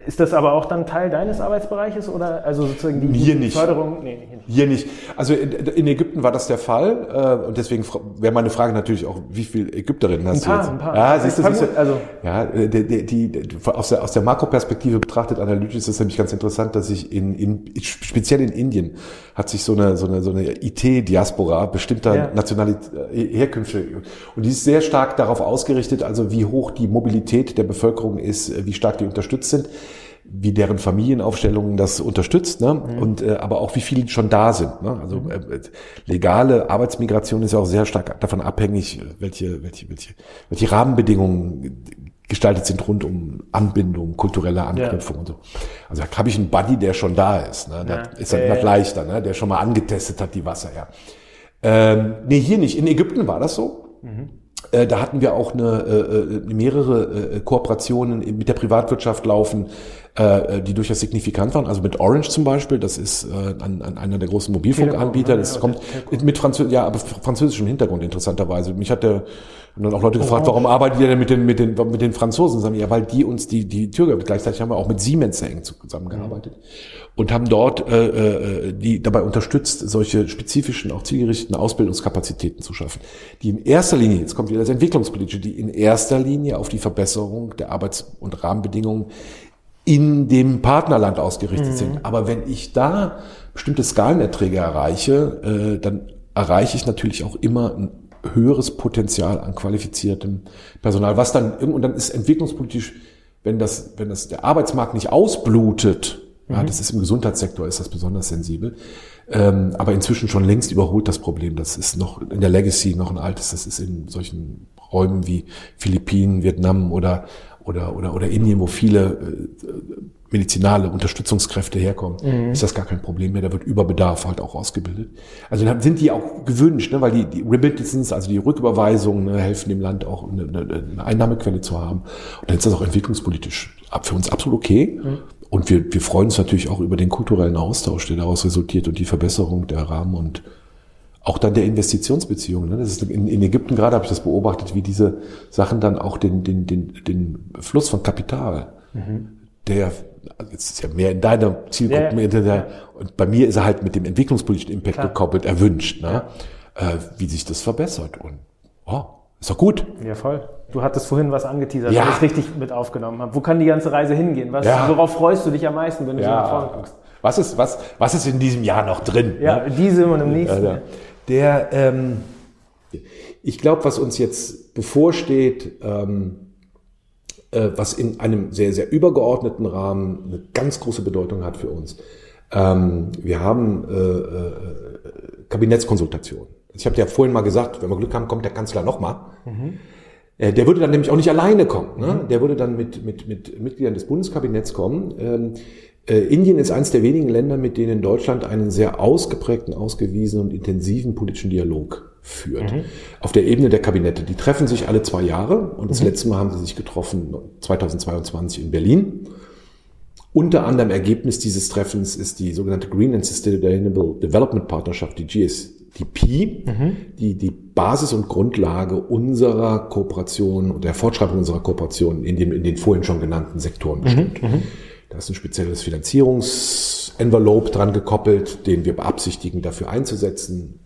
ist das aber auch dann Teil deines Arbeitsbereiches oder also sozusagen die, hier nicht. Förderung? Nee, hier nicht. Also in, Ägypten war das der Fall äh, und deswegen wäre meine Frage natürlich auch, wie viele Ägypterinnen hast ein paar, du jetzt? Ein paar. Ja, siehst du, siehst du, also ja, äh, die, die, die, aus der aus der Makroperspektive betrachtet analytisch ist es nämlich ganz interessant, dass sich in, in speziell in Indien hat sich so eine so eine so eine IT-Diaspora bestimmter ja. Nationalität äh, Herkünfte und die ist sehr stark darauf ausgerichtet, also wie hoch die Mobilität der Bevölkerung ist, äh, wie stark die unterstützt sind wie deren Familienaufstellungen das unterstützt, ne? Mhm. und äh, aber auch wie viele schon da sind. Ne? Also mhm. äh, legale Arbeitsmigration ist ja auch sehr stark davon abhängig, welche welche welche welche Rahmenbedingungen gestaltet sind rund um Anbindung, kulturelle Anknüpfung ja. und so. Also da habe ich einen Buddy, der schon da ist. Ne? Ja. ist dann äh, leichter, ne? der schon mal angetestet hat die Wasser. Ja. Ähm, nee, hier nicht. In Ägypten war das so. Mhm. Äh, da hatten wir auch eine, äh, äh mehrere Kooperationen mit der Privatwirtschaft laufen, äh, die durchaus signifikant waren. Also mit Orange zum Beispiel, das ist äh, an, an einer der großen Mobilfunkanbieter. Das kommt mit Französ ja, aber französischem Hintergrund interessanterweise. Mich hat der und dann auch Leute gefragt, warum arbeitet ihr denn mit den, mit den, mit den Franzosen? Sagen, ja, weil die uns die, die Tür geöffnet. Gleichzeitig haben wir auch mit Siemens sehr eng zusammengearbeitet mhm. und haben dort äh, äh, die dabei unterstützt, solche spezifischen, auch zielgerichteten Ausbildungskapazitäten zu schaffen, die in erster Linie, jetzt kommt wieder das Entwicklungspolitische, die in erster Linie auf die Verbesserung der Arbeits- und Rahmenbedingungen in dem Partnerland ausgerichtet mhm. sind. Aber wenn ich da bestimmte Skalenerträge erreiche, äh, dann erreiche ich natürlich auch immer ein höheres Potenzial an qualifiziertem Personal, was dann und dann ist entwicklungspolitisch wenn das, wenn das der Arbeitsmarkt nicht ausblutet, ja, das ist im Gesundheitssektor ist das besonders sensibel, ähm, aber inzwischen schon längst überholt das Problem. Das ist noch in der Legacy noch ein altes. Das ist in solchen Räumen wie Philippinen, Vietnam oder oder oder oder Indien, wo viele äh, medizinale Unterstützungskräfte herkommen, mhm. ist das gar kein Problem mehr. Da wird Überbedarf halt auch ausgebildet. Also dann sind die auch gewünscht, ne, weil die, die Remittances, also die Rücküberweisungen, ne, helfen dem Land auch eine, eine Einnahmequelle zu haben. Und dann ist das auch entwicklungspolitisch für uns absolut okay. Mhm. Und wir, wir freuen uns natürlich auch über den kulturellen Austausch, der daraus resultiert und die Verbesserung der Rahmen und auch dann der Investitionsbeziehungen. Ne? Das ist in, in Ägypten gerade habe ich das beobachtet, wie diese Sachen dann auch den, den, den, den Fluss von Kapital, mhm. der also jetzt ist ja mehr in deiner Zielgruppe, ja, ja. und bei mir ist er halt mit dem entwicklungspolitischen Impact Klar. gekoppelt, erwünscht, ne? Ja. Äh, wie sich das verbessert. Und oh, ist doch gut. Ja, voll. Du hattest vorhin was angeteasert, ja. wenn ich richtig mit aufgenommen habe. Wo kann die ganze Reise hingehen? Was. Worauf freust du dich am meisten, wenn du so nach vorne guckst? Was ist, was, was ist in diesem Jahr noch drin? Ja, ne? diesem und im nächsten. Der, ähm, ich glaube, was uns jetzt bevorsteht, ähm, äh, was in einem sehr, sehr übergeordneten Rahmen eine ganz große Bedeutung hat für uns. Ähm, wir haben äh, äh, Kabinettskonsultationen. Ich habe ja vorhin mal gesagt, wenn wir Glück haben, kommt der Kanzler nochmal. Mhm. Äh, der würde dann nämlich auch nicht alleine kommen. Ne? Der würde dann mit, mit, mit Mitgliedern des Bundeskabinetts kommen. Äh, Indien ist eines der wenigen Länder, mit denen Deutschland einen sehr ausgeprägten, ausgewiesenen und intensiven politischen Dialog führt. Mhm. Auf der Ebene der Kabinette. Die treffen sich alle zwei Jahre und das mhm. letzte Mal haben sie sich getroffen 2022 in Berlin. Unter anderem Ergebnis dieses Treffens ist die sogenannte Green and Sustainable Development Partnerschaft, die GS, die Pi, mhm. die die Basis und Grundlage unserer Kooperation und der Fortschreibung unserer Kooperation in, dem, in den vorhin schon genannten Sektoren bestimmt. Mhm. Da ist ein spezielles Finanzierungsenvelope dran gekoppelt, den wir beabsichtigen, dafür einzusetzen.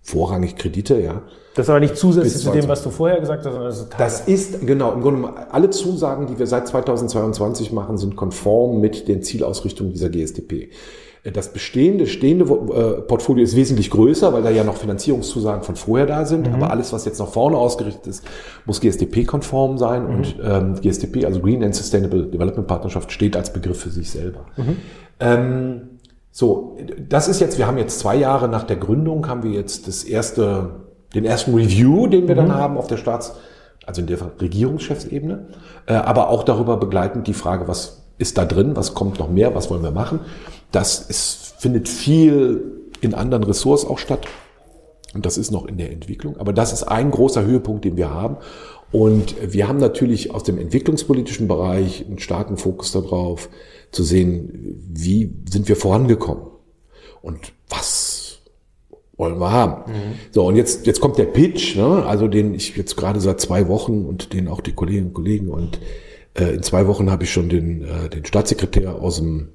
Vorrangig Kredite, ja. Das ist aber nicht zusätzlich zu dem, was du vorher gesagt hast, sondern das ist Teil Das ist, genau, im Grunde alle Zusagen, die wir seit 2022 machen, sind konform mit den Zielausrichtungen dieser GSDP. Das bestehende, stehende äh, Portfolio ist wesentlich größer, weil da ja noch Finanzierungszusagen von vorher da sind. Mhm. Aber alles, was jetzt nach vorne ausgerichtet ist, muss GSDP-konform sein. Mhm. Und ähm, GSDP, also Green and Sustainable Development Partnerschaft, steht als Begriff für sich selber. Mhm. Ähm, so, das ist jetzt, wir haben jetzt zwei Jahre nach der Gründung, haben wir jetzt das erste, den ersten Review, den wir dann mhm. haben auf der Staats-, also in der Regierungschefsebene, äh, aber auch darüber begleitend die Frage, was ist da drin, was kommt noch mehr, was wollen wir machen. Das ist, findet viel in anderen Ressorts auch statt. Und das ist noch in der Entwicklung. Aber das ist ein großer Höhepunkt, den wir haben. Und wir haben natürlich aus dem entwicklungspolitischen Bereich einen starken Fokus darauf, zu sehen, wie sind wir vorangekommen und was wollen wir haben. Mhm. So, und jetzt, jetzt kommt der Pitch, ne? also den ich jetzt gerade seit zwei Wochen und den auch die Kolleginnen und Kollegen und äh, in zwei Wochen habe ich schon den, äh, den Staatssekretär aus dem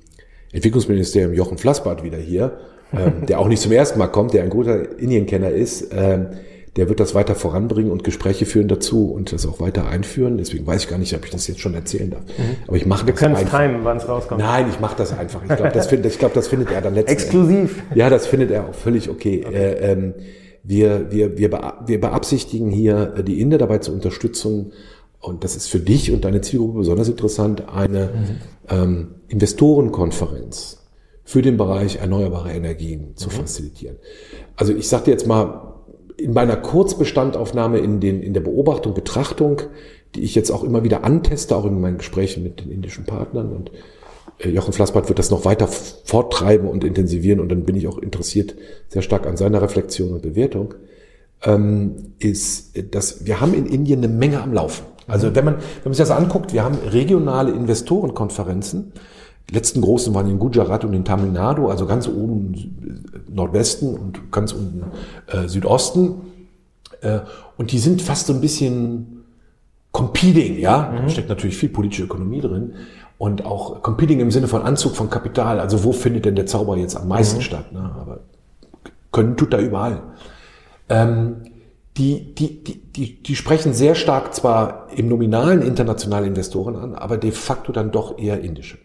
Entwicklungsministerium Jochen Flassbart wieder hier, ähm, der auch nicht zum ersten Mal kommt, der ein guter Indienkenner ist. Ähm, der wird das weiter voranbringen und Gespräche führen dazu und das auch weiter einführen. Deswegen weiß ich gar nicht, ob ich das jetzt schon erzählen darf. Mhm. Aber ich mache das einfach. Wir können timen, wann es rauskommt. Nein, ich mache das einfach. Ich glaube, das, find, ich glaub, das findet er dann letztendlich. Exklusiv. Ja, das findet er auch völlig okay. okay. Äh, ähm, wir, wir, wir, wir beabsichtigen hier, äh, die Inder dabei zur Unterstützung, und das ist für dich und deine Zielgruppe besonders interessant, eine mhm. ähm, Investorenkonferenz für den Bereich erneuerbare Energien zu mhm. facilitieren. Also ich sage dir jetzt mal, in meiner Kurzbestandaufnahme in, den, in der Beobachtung, Betrachtung, die ich jetzt auch immer wieder anteste, auch in meinen Gesprächen mit den indischen Partnern und äh, Jochen Flassbart wird das noch weiter forttreiben und intensivieren und dann bin ich auch interessiert sehr stark an seiner Reflexion und Bewertung, ähm, ist, dass wir haben in Indien eine Menge am Laufen. Also wenn man, wenn man sich das anguckt, wir haben regionale Investorenkonferenzen. Die letzten großen waren in Gujarat und in Tamil Nadu, also ganz oben Nordwesten und ganz unten äh, Südosten. Äh, und die sind fast so ein bisschen competing, ja. Mhm. Da steckt natürlich viel politische Ökonomie drin. Und auch competing im Sinne von Anzug von Kapital. Also wo findet denn der Zauber jetzt am meisten mhm. statt? Ne? Aber können tut da überall. Ähm, die, die, die, die, die sprechen sehr stark zwar im nominalen internationale Investoren an, aber de facto dann doch eher indische.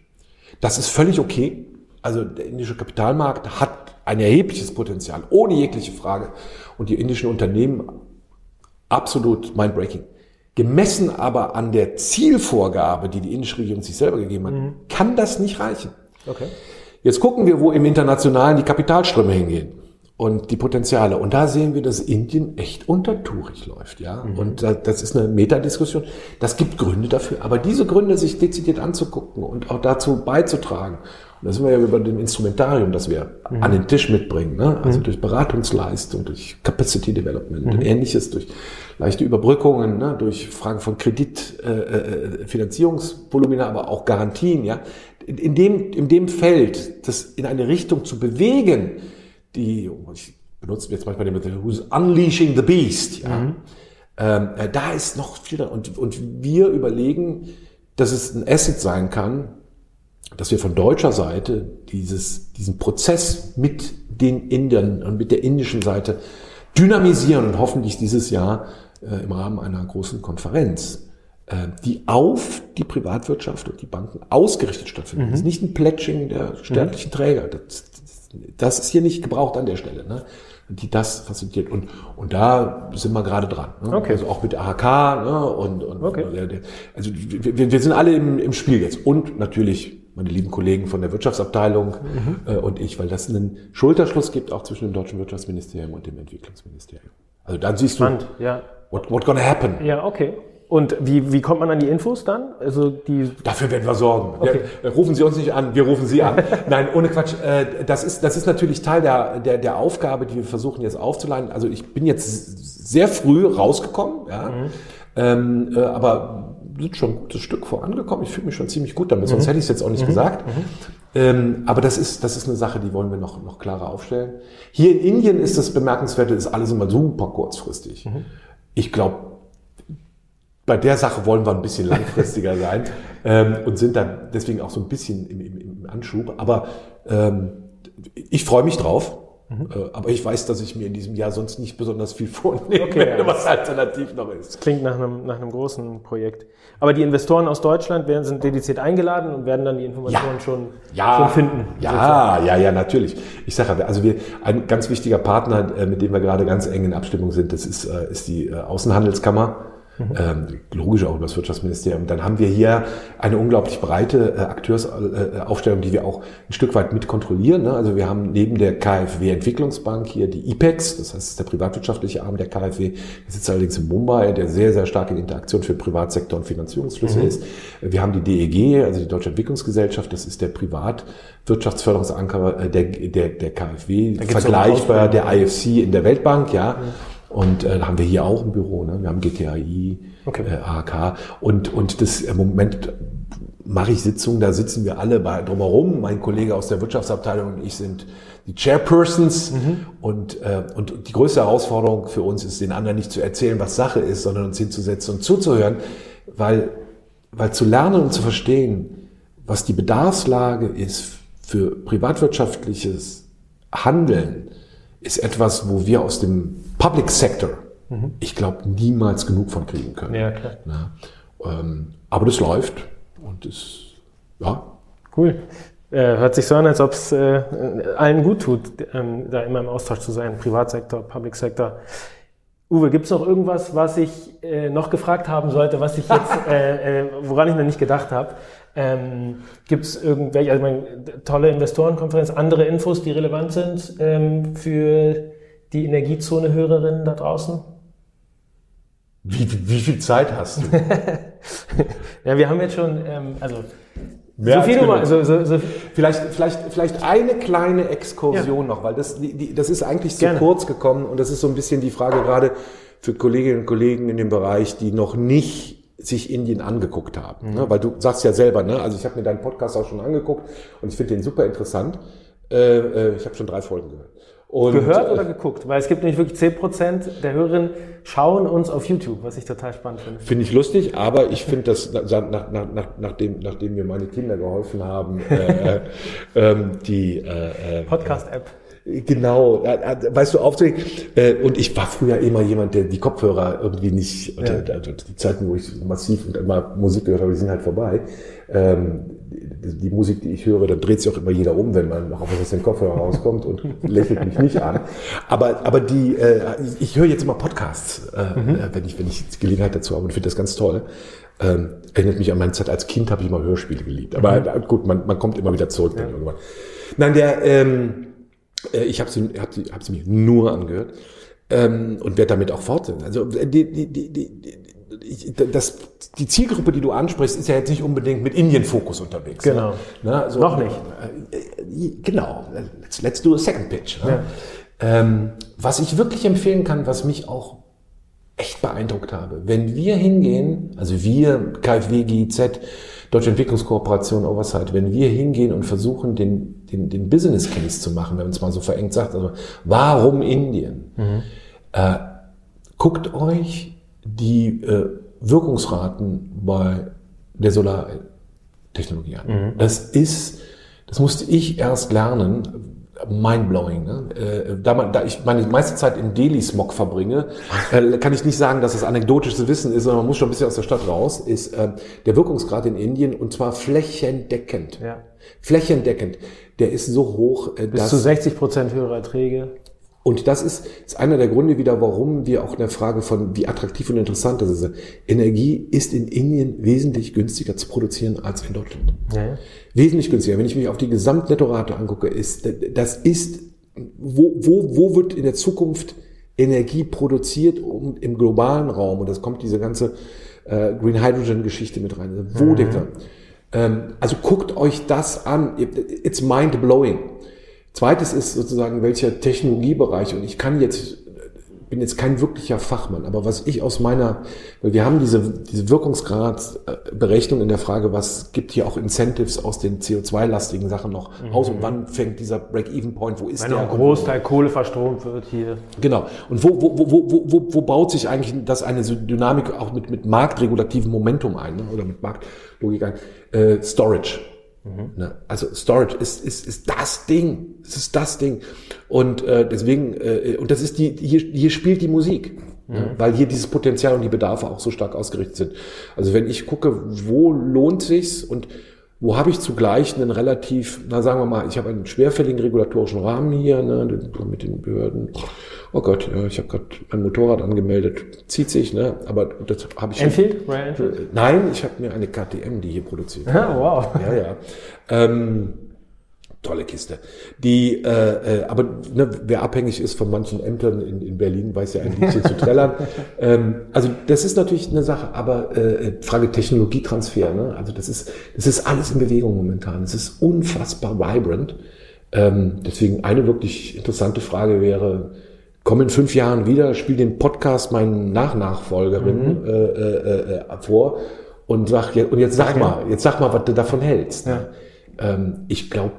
Das ist völlig okay. Also der indische Kapitalmarkt hat ein erhebliches Potenzial, ohne jegliche Frage. Und die indischen Unternehmen absolut mindbreaking. Gemessen aber an der Zielvorgabe, die die indische Regierung sich selber gegeben hat, mhm. kann das nicht reichen. Okay. Jetzt gucken wir, wo im Internationalen die Kapitalströme hingehen und die Potenziale. Und da sehen wir, dass Indien echt untertourig läuft, ja. Mhm. Und das ist eine Metadiskussion. Das gibt Gründe dafür. Aber diese Gründe sich dezidiert anzugucken und auch dazu beizutragen. Und da sind wir ja über dem Instrumentarium, das wir mhm. an den Tisch mitbringen, ne? also mhm. durch Beratungsleistung, durch Capacity Development und mhm. ähnliches, durch leichte Überbrückungen, ne? durch Fragen von Kredit, äh, äh, Finanzierungsvolumina, aber auch Garantien, ja. In, in dem, in dem Feld, das in eine Richtung zu bewegen, die, ich benutze jetzt manchmal den Begriff, unleashing the beast, ja. Mhm. Ähm, äh, da ist noch viel dran. Und, und wir überlegen, dass es ein Asset sein kann, dass wir von deutscher Seite dieses, diesen Prozess mit den Indern und mit der indischen Seite dynamisieren und hoffentlich dieses Jahr äh, im Rahmen einer großen Konferenz, äh, die auf die Privatwirtschaft und die Banken ausgerichtet stattfindet. Mhm. Das ist nicht ein Pledging der staatlichen mhm. Träger. Das, das ist hier nicht gebraucht an der Stelle, ne? die das facilitiert. Und, und da sind wir gerade dran. Ne? Okay. Also auch mit AHK ne? und, und okay. also wir, wir sind alle im, im Spiel jetzt. Und natürlich meine lieben Kollegen von der Wirtschaftsabteilung mhm. äh, und ich, weil das einen Schulterschluss gibt auch zwischen dem deutschen Wirtschaftsministerium und dem Entwicklungsministerium. Also dann siehst Spannend, du, ja. what, what gonna happen. Ja, okay. Und wie, wie kommt man an die Infos dann? Also die Dafür werden wir sorgen. Okay. Ja, rufen Sie uns nicht an, wir rufen Sie an. (laughs) Nein, ohne Quatsch. Äh, das ist, das ist natürlich Teil der, der, der Aufgabe, die wir versuchen jetzt aufzuleiten. Also ich bin jetzt sehr früh rausgekommen, ja. Mhm. Ähm, äh, aber sind schon ein gutes Stück vorangekommen. Ich fühle mich schon ziemlich gut damit, sonst mhm. hätte ich es jetzt auch nicht mhm. gesagt. Mhm. Ähm, aber das ist, das ist eine Sache, die wollen wir noch, noch klarer aufstellen. Hier in Indien ist das Bemerkenswerte, ist alles immer super kurzfristig. Mhm. Ich glaube, bei der Sache wollen wir ein bisschen langfristiger (laughs) sein ähm, und sind dann deswegen auch so ein bisschen im, im, im Anschub. Aber ähm, ich freue mich drauf. Mhm. Äh, aber ich weiß, dass ich mir in diesem Jahr sonst nicht besonders viel (laughs) vornehme, okay, ja. was alternativ noch ist. Das klingt nach einem, nach einem großen Projekt. Aber die Investoren aus Deutschland werden, sind dediziert eingeladen und werden dann die Informationen ja. Schon, ja. schon finden. Ja, sozusagen. ja, ja, natürlich. Ich sage, also wir, ein ganz wichtiger Partner, äh, mit dem wir gerade ganz eng in Abstimmung sind, das ist, äh, ist die Außenhandelskammer Mhm. Ähm, logisch auch über das Wirtschaftsministerium. Dann haben wir hier eine unglaublich breite äh, Akteursaufstellung, die wir auch ein Stück weit mit kontrollieren. Ne? Also wir haben neben der KfW Entwicklungsbank hier die IPEX, das heißt der privatwirtschaftliche Arm der KfW, der sitzt allerdings in Mumbai, der sehr, sehr stark in Interaktion für Privatsektor und Finanzierungsflüsse mhm. ist. Wir haben die DEG, also die Deutsche Entwicklungsgesellschaft, das ist der Privatwirtschaftsförderungsanker äh, der, der, der KfW, vergleichbar der IFC in der Weltbank, ja. Mhm. Und äh, haben wir hier auch ein Büro. Ne? Wir haben GTAI, okay. äh, AHK. Und, und das im Moment mache ich Sitzungen, da sitzen wir alle bei, drumherum. Mein Kollege aus der Wirtschaftsabteilung und ich sind die Chairpersons. Mhm. Und, äh, und die größte Herausforderung für uns ist, den anderen nicht zu erzählen, was Sache ist, sondern uns hinzusetzen und zuzuhören. Weil, weil zu lernen und zu verstehen, was die Bedarfslage ist für privatwirtschaftliches Handeln, ist etwas, wo wir aus dem Public Sector, mhm. ich glaube, niemals genug von kriegen können. Ja, klar. Ja, ähm, aber das läuft und ist, ja. Cool. Äh, hört sich so an, als ob es äh, allen gut tut, ähm, da immer im Austausch zu sein, Privatsektor, Public Sector. Uwe, gibt es noch irgendwas, was ich äh, noch gefragt haben sollte, was ich jetzt, (laughs) äh, äh, woran ich noch nicht gedacht habe? Ähm, Gibt es irgendwelche, also meine, tolle Investorenkonferenz, andere Infos, die relevant sind ähm, für die Energiezone-Hörerinnen da draußen? Wie, wie viel Zeit hast du? (laughs) ja, wir haben jetzt schon, ähm, also Mehr so viel mal, so, so, so vielleicht, vielleicht, vielleicht eine kleine Exkursion ja. noch, weil das, die, das ist eigentlich zu Gerne. kurz gekommen und das ist so ein bisschen die Frage gerade für Kolleginnen und Kollegen in dem Bereich, die noch nicht sich Indien angeguckt haben. Mhm. Ne? Weil du sagst ja selber, ne? also ich habe mir deinen Podcast auch schon angeguckt und ich finde den super interessant. Äh, äh, ich habe schon drei Folgen gehört. Und, gehört oder geguckt? Weil es gibt nämlich wirklich 10% der Hörerinnen schauen uns auf YouTube, was ich total spannend finde. Finde ich lustig, aber ich finde das, nach, nach, nach, nachdem, nachdem mir meine Kinder geholfen haben, äh, äh, (laughs) ähm, die äh, äh Podcast-App Genau, weißt du, aufzulegen. Äh, und ich war früher immer jemand, der die Kopfhörer irgendwie nicht, ja. die Zeiten, wo ich massiv und immer Musik gehört habe, die sind halt vorbei. Ähm, die Musik, die ich höre, da dreht sich auch immer jeder um, wenn man noch aus den Kopfhörer rauskommt und (laughs) lächelt mich nicht an. Aber, aber die, äh, ich höre jetzt immer Podcasts, äh, mhm. wenn ich, wenn ich Gelegenheit dazu habe und finde das ganz toll. Ähm, erinnert mich an meine Zeit als Kind, habe ich immer Hörspiele geliebt. Aber mhm. gut, man, man kommt immer wieder zurück ja. dann irgendwann. Nein, der, ähm, äh, ich habe sie, hab sie, hab sie mir nur angehört ähm, und werde damit auch fortsetzen. Also die, die, die, die, das, die Zielgruppe, die du ansprichst, ist ja jetzt nicht unbedingt mit Indien-Fokus unterwegs. Genau. Ne? Also, Noch nicht. Äh, genau. Let's, let's do a second pitch. Ne? Ja. Ähm, was ich wirklich empfehlen kann, was mich auch echt beeindruckt habe, wenn wir hingehen, also wir, KfW, GIZ, Deutsche Entwicklungskooperation, Oversight, wenn wir hingehen und versuchen, den, den, den Business Case zu machen, wenn man es mal so verengt sagt, also warum Indien? Mhm. Äh, guckt euch die äh, Wirkungsraten bei der Solartechnologie an. Mhm. Das ist, das musste ich erst lernen, mindblowing. Ne? Äh, da, man, da ich meine meiste Zeit in Delhi-Smog verbringe, äh, kann ich nicht sagen, dass das anekdotisches Wissen ist, sondern man muss schon ein bisschen aus der Stadt raus, ist äh, der Wirkungsgrad in Indien und zwar flächendeckend. Ja. Flächendeckend. Der ist so hoch, äh, Bis dass... zu 60 Prozent höhere Erträge. Und das ist, ist einer der Gründe wieder, warum wir auch in der Frage von, wie attraktiv und interessant das ist. Energie ist in Indien wesentlich günstiger zu produzieren als in Deutschland. Ja. Wesentlich günstiger. Wenn ich mich auf die Gesamtnettorate angucke, ist, das ist, wo, wo, wo wird in der Zukunft Energie produziert um, im globalen Raum? Und das kommt diese ganze äh, Green Hydrogen Geschichte mit rein. Wo mhm. denkt er? Ähm, also guckt euch das an. It's mind blowing. Zweites ist sozusagen, welcher Technologiebereich, und ich kann jetzt, bin jetzt kein wirklicher Fachmann, aber was ich aus meiner, weil wir haben diese, diese Wirkungsgradberechnung in der Frage, was gibt hier auch Incentives aus den CO2-lastigen Sachen noch mhm. aus und wann fängt dieser Break-Even-Point, wo ist Wenn der? Wenn ein Großteil Kohle verstromt wird hier. Genau. Und wo, wo, wo, wo, wo, wo baut sich eigentlich das eine Dynamik auch mit, mit marktregulativen Momentum ein, ne? oder mit Marktlogik ein? Äh, Storage. Mhm. Ne? Also Storage ist, ist, ist das Ding. Es ist das Ding. Und äh, deswegen, äh, und das ist die, hier, hier spielt die Musik. Ne? Mhm. Weil hier dieses Potenzial und die Bedarfe auch so stark ausgerichtet sind. Also wenn ich gucke, wo lohnt sich's und wo habe ich zugleich einen relativ, na sagen wir mal, ich habe einen schwerfälligen regulatorischen Rahmen hier, ne, mit den Behörden. Oh Gott, ja, ich habe gerade ein Motorrad angemeldet, zieht sich, ne, aber das habe ich. Enfield? Nein, ich habe mir eine KTM, die hier produziert. Ah, wow. Ja, ja. Ähm, tolle Kiste. Die, äh, äh, aber ne, wer abhängig ist von manchen Ämtern in, in Berlin, weiß ja ein Liedchen zu trällern. (laughs) Ähm, also das ist natürlich eine Sache, aber äh, Frage Technologietransfer. Ne? Also das ist, das ist alles in Bewegung momentan. Es ist unfassbar vibrant. Ähm, deswegen eine wirklich interessante Frage wäre, komm in fünf Jahren wieder, spiel den Podcast meinen Nachnachfolgerin mhm. äh, äh, äh, vor und sag und jetzt sag mal, jetzt sag mal, was du davon hältst. Ja. Ähm, ich glaube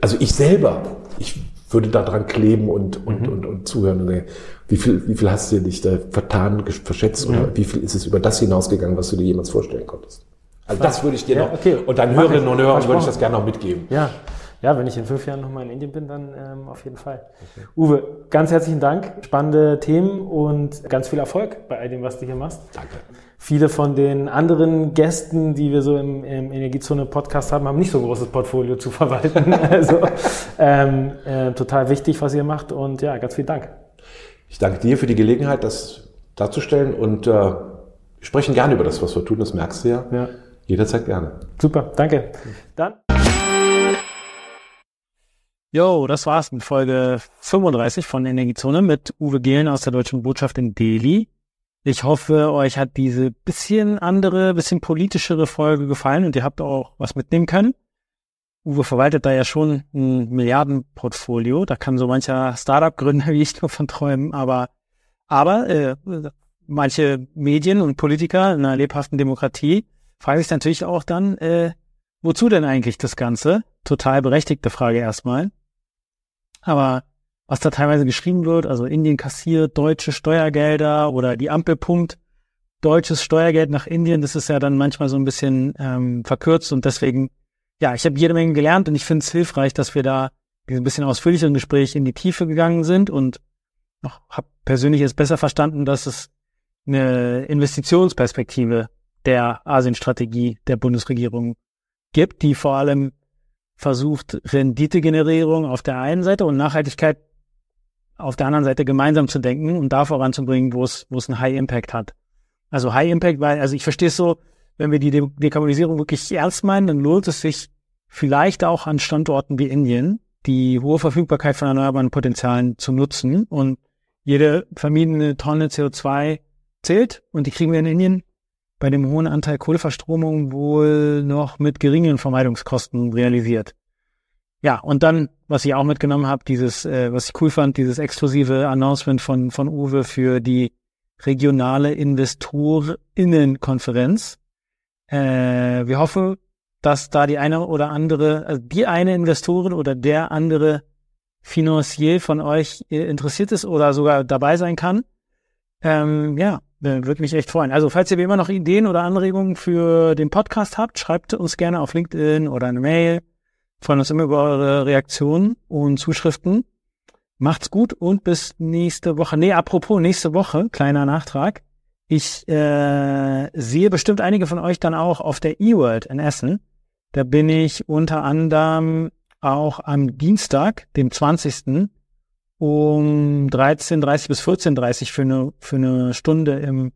also ich selber, ich würde da dran kleben und, und, mhm. und, und zuhören. Und wie viel, wie viel hast du dich da vertan, verschätzt oder mhm. wie viel ist es über das hinausgegangen, was du dir jemals vorstellen konntest? Also das würde ich dir ja, noch, okay. und deinen Hörerinnen und Hörern würde ich das gerne noch mitgeben. Ja, ja, wenn ich in fünf Jahren nochmal in Indien bin, dann ähm, auf jeden Fall. Okay. Uwe, ganz herzlichen Dank. Spannende Themen und ganz viel Erfolg bei all dem, was du hier machst. Danke. Viele von den anderen Gästen, die wir so im, im Energiezone-Podcast haben, haben nicht so ein großes Portfolio zu verwalten. (laughs) also ähm, äh, total wichtig, was ihr macht und ja, ganz vielen Dank. Ich danke dir für die Gelegenheit, das darzustellen und äh, sprechen gerne über das, was wir tun, das merkst du ja. ja. Jederzeit gerne. Super, danke. Dann. Jo, das war's mit Folge 35 von Energiezone mit Uwe Gehlen aus der Deutschen Botschaft in Delhi. Ich hoffe, euch hat diese bisschen andere, bisschen politischere Folge gefallen und ihr habt auch was mitnehmen können. Uwe verwaltet da ja schon ein Milliardenportfolio. Da kann so mancher Startup-Gründer (laughs) wie ich nur von träumen. Aber, aber äh, manche Medien und Politiker in einer lebhaften Demokratie fragen sich natürlich auch dann, äh, wozu denn eigentlich das Ganze? Total berechtigte Frage erstmal. Aber was da teilweise geschrieben wird, also Indien kassiert deutsche Steuergelder oder die Ampel pumpt deutsches Steuergeld nach Indien, das ist ja dann manchmal so ein bisschen ähm, verkürzt und deswegen, ja, ich habe jede Menge gelernt und ich finde es hilfreich, dass wir da ein bisschen ausführlicheren Gespräch in die Tiefe gegangen sind und noch habe persönlich jetzt besser verstanden, dass es eine Investitionsperspektive der Asienstrategie der Bundesregierung gibt, die vor allem versucht, Renditegenerierung auf der einen Seite und Nachhaltigkeit auf der anderen Seite gemeinsam zu denken und da voranzubringen, wo es, wo es einen High Impact hat. Also High Impact, weil, also ich verstehe es so, wenn wir die De Dekarbonisierung wirklich ernst meinen, dann lohnt es sich vielleicht auch an Standorten wie Indien, die hohe Verfügbarkeit von erneuerbaren Potenzialen zu nutzen und jede vermiedene Tonne CO2 zählt und die kriegen wir in Indien bei dem hohen Anteil Kohleverstromung wohl noch mit geringen Vermeidungskosten realisiert. Ja, und dann, was ich auch mitgenommen habe, dieses, äh, was ich cool fand, dieses exklusive Announcement von, von Uwe für die regionale Investorinnenkonferenz. Äh, wir hoffen, dass da die eine oder andere, also die eine Investorin oder der andere Financier von euch äh, interessiert ist oder sogar dabei sein kann. Ähm, ja, würde mich echt freuen. Also falls ihr wie immer noch Ideen oder Anregungen für den Podcast habt, schreibt uns gerne auf LinkedIn oder eine Mail. Freuen uns immer über eure Reaktionen und Zuschriften. Macht's gut und bis nächste Woche. Nee, apropos nächste Woche, kleiner Nachtrag. Ich äh, sehe bestimmt einige von euch dann auch auf der eWorld in Essen. Da bin ich unter anderem auch am Dienstag, dem 20 um 13.30 bis 14.30 für eine, für eine Stunde im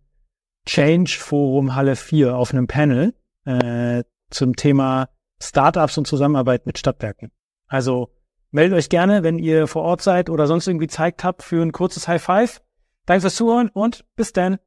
Change Forum Halle 4 auf einem Panel äh, zum Thema Startups und Zusammenarbeit mit Stadtwerken. Also meldet euch gerne, wenn ihr vor Ort seid oder sonst irgendwie Zeit habt für ein kurzes High Five. Danke fürs Zuhören und bis dann.